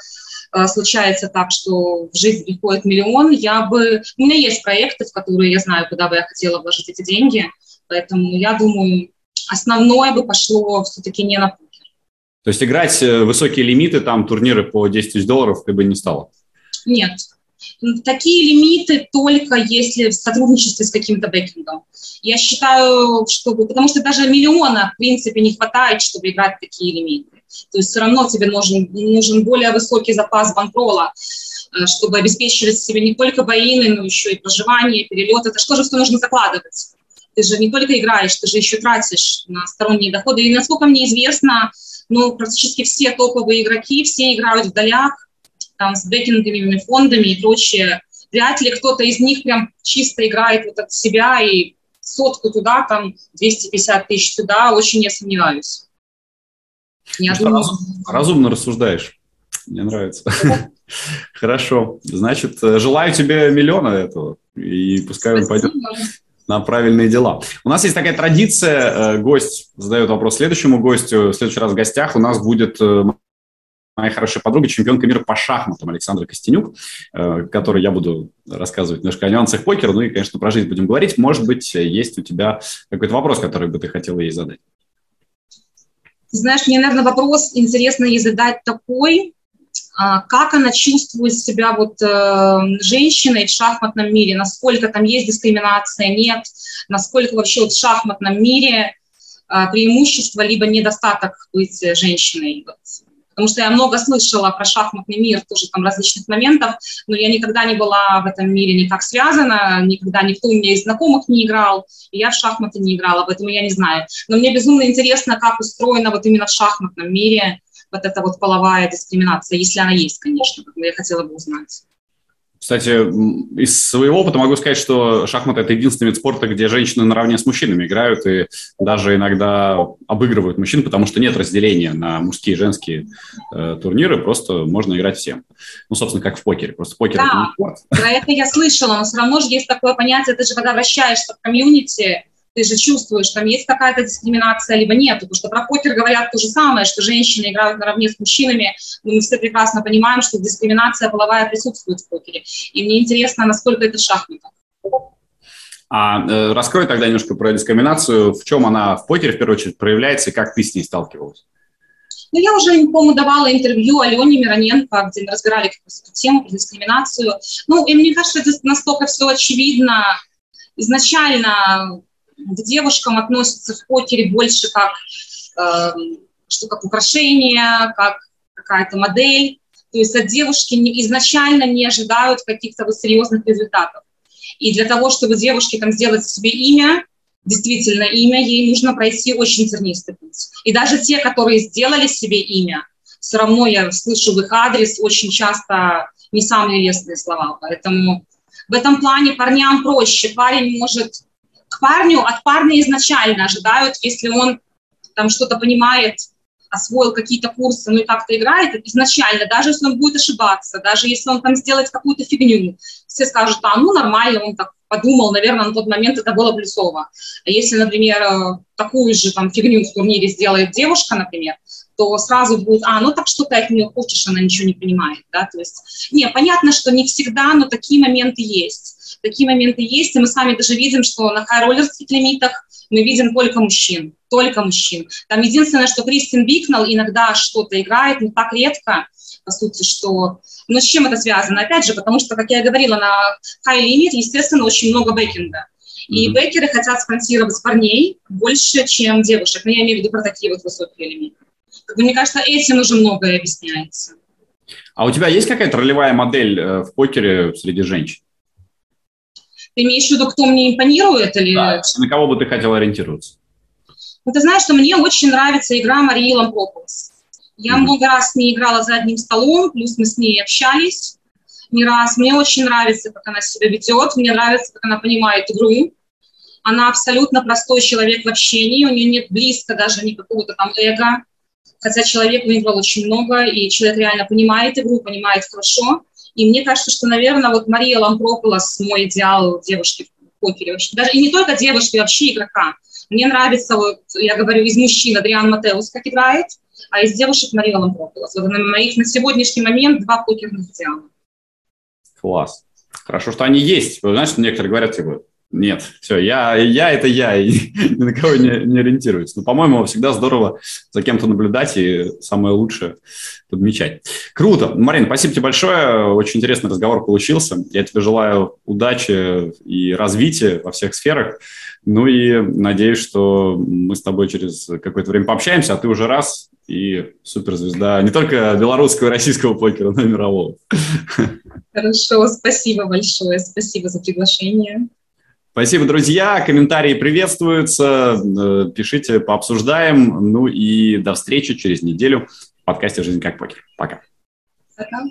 Speaker 3: э, случается так, что в жизнь приходит миллион, я бы... У меня есть проекты, в которые я знаю, куда бы я хотела вложить эти деньги, поэтому я думаю, основное бы пошло все-таки не на покер.
Speaker 2: То есть играть э, высокие лимиты, там турниры по 10 тысяч долларов ты бы не стала?
Speaker 3: Нет, Такие лимиты только если в сотрудничестве с каким-то бэкингом. Я считаю, чтобы, потому что даже миллиона, в принципе, не хватает, чтобы играть такие лимиты. То есть все равно тебе нужен, нужен более высокий запас банкрола, э, чтобы обеспечивать себе не только боины, но еще и проживание, перелет. Это что же все нужно закладывать? Ты же не только играешь, ты же еще тратишь на сторонние доходы. И насколько мне известно, ну, практически все топовые игроки, все играют в долях, там, с бэкинговыми фондами и прочее. Вряд ли кто-то из них прям чисто играет вот от себя и сотку туда, там 250 тысяч сюда, очень не сомневаюсь.
Speaker 2: Я ну, думаю... Разумно рассуждаешь. Мне нравится. Хорошо. Значит, желаю тебе миллиона этого. И пускай он пойдет на правильные дела. У нас есть такая традиция. Э, гость задает вопрос следующему гостю. В следующий раз в гостях у нас будет э, моя хорошая подруга, чемпионка мира по шахматам Александра Костенюк, э, которой я буду рассказывать немножко о нюансах покера, ну и, конечно, про жизнь будем говорить. Может быть, есть у тебя какой-то вопрос, который бы ты хотела ей задать?
Speaker 3: Знаешь, мне, наверное, вопрос интересно ей задать такой, а, как она чувствует себя вот э, женщиной в шахматном мире, насколько там есть дискриминация, нет, насколько вообще вот в шахматном мире э, преимущество либо недостаток быть женщиной. Вот потому что я много слышала про шахматный мир, тоже там различных моментов, но я никогда не была в этом мире никак связана, никогда никто у меня из знакомых не играл, и я в шахматы не играла, поэтому я не знаю. Но мне безумно интересно, как устроена вот именно в шахматном мире вот эта вот половая дискриминация, если она есть, конечно, я хотела бы узнать.
Speaker 2: Кстати, из своего опыта могу сказать, что шахматы – это единственный вид спорта, где женщины наравне с мужчинами играют и даже иногда обыгрывают мужчин, потому что нет разделения на мужские и женские э, турниры, просто можно играть всем. Ну, собственно, как в покере, просто покер да, – это не спорт.
Speaker 3: Про это я слышала, но все равно же есть такое понятие, ты же когда вращаешься в комьюнити, ты же чувствуешь, там есть какая-то дискриминация, либо нет. Потому что про покер говорят то же самое, что женщины играют наравне с мужчинами, но мы все прекрасно понимаем, что дискриминация половая присутствует в покере. И мне интересно, насколько это шахматы.
Speaker 2: А э, раскрой тогда немножко про дискриминацию. В чем она в покере, в первую очередь, проявляется и как ты с ней сталкивалась?
Speaker 3: Ну, я уже, по-моему, давала интервью Алене Мироненко, где мы разбирали как раз эту тему про дискриминацию. Ну, и мне кажется, это настолько все очевидно. Изначально к девушкам относятся в покере больше как, э, что как украшение, как какая-то модель. То есть от девушки не, изначально не ожидают каких-то вот серьезных результатов. И для того, чтобы девушке там сделать себе имя, действительно имя, ей нужно пройти очень тернистый путь. И даже те, которые сделали себе имя, все равно я слышу в их адрес очень часто не самые лестные слова. Поэтому в этом плане парням проще. Парень может к парню, от парня изначально ожидают, если он там что-то понимает освоил какие-то курсы, ну и как-то играет изначально, даже если он будет ошибаться, даже если он там сделает какую-то фигню, все скажут, а, ну, нормально, он так подумал, наверное, на тот момент это было плюсово. А если, например, такую же там фигню в турнире сделает девушка, например, то сразу будет, а, ну так что ты от нее хочешь, она ничего не понимает, да, то есть, не, понятно, что не всегда, но такие моменты есть. Такие моменты есть, и мы сами даже видим, что на хайроллерских лимитах мы видим только мужчин, только мужчин. Там единственное, что Кристин Бикнал иногда что-то играет, но так редко, по сути, что... Но с чем это связано? Опять же, потому что, как я говорила, на limit, естественно, очень много бэкинга. И mm-hmm. бэкеры хотят спонсировать парней больше, чем девушек. Но ну, я имею в виду про такие вот высокие лимиты. Мне кажется, этим уже многое объясняется.
Speaker 2: А у тебя есть какая-то ролевая модель э, в покере среди женщин?
Speaker 3: Ты имеешь в виду, кто мне импонирует? Или...
Speaker 2: Да, на кого бы ты хотел ориентироваться?
Speaker 3: Ну, ты знаешь, что мне очень нравится игра Марии Лампрополос. Я mm-hmm. много раз с ней играла за одним столом, плюс мы с ней общались не раз. Мне очень нравится, как она себя ведет, мне нравится, как она понимает игру. Она абсолютно простой человек в общении, у нее нет близко даже никакого-то там эго, хотя человек выиграл очень много, и человек реально понимает игру, понимает хорошо. И мне кажется, что, наверное, вот Мария Лампрополос мой идеал девушки в покере. Даже, и не только девушки, вообще игрока. Мне нравится, вот, я говорю, из мужчин Адриан Матеус как играет, а из девушек Мария Лампрополос. Вот на моих на сегодняшний момент два покерных идеала.
Speaker 2: Класс. Хорошо, что они есть. Вы знаете, некоторые говорят, типа, нет, все, я, я это я, и ни на кого не, не ориентируюсь. Но, по-моему, всегда здорово за кем-то наблюдать и самое лучшее подмечать. Круто. Марин, спасибо тебе большое. Очень интересный разговор получился. Я тебе желаю удачи и развития во всех сферах. Ну и надеюсь, что мы с тобой через какое-то время пообщаемся, а ты уже раз и суперзвезда не только белорусского и российского покера, но и мирового.
Speaker 3: Хорошо, спасибо большое. Спасибо за приглашение.
Speaker 2: Спасибо, друзья. Комментарии приветствуются. Э, пишите, пообсуждаем. Ну и до встречи через неделю в подкасте «Жизнь как покер». Пока. Пока.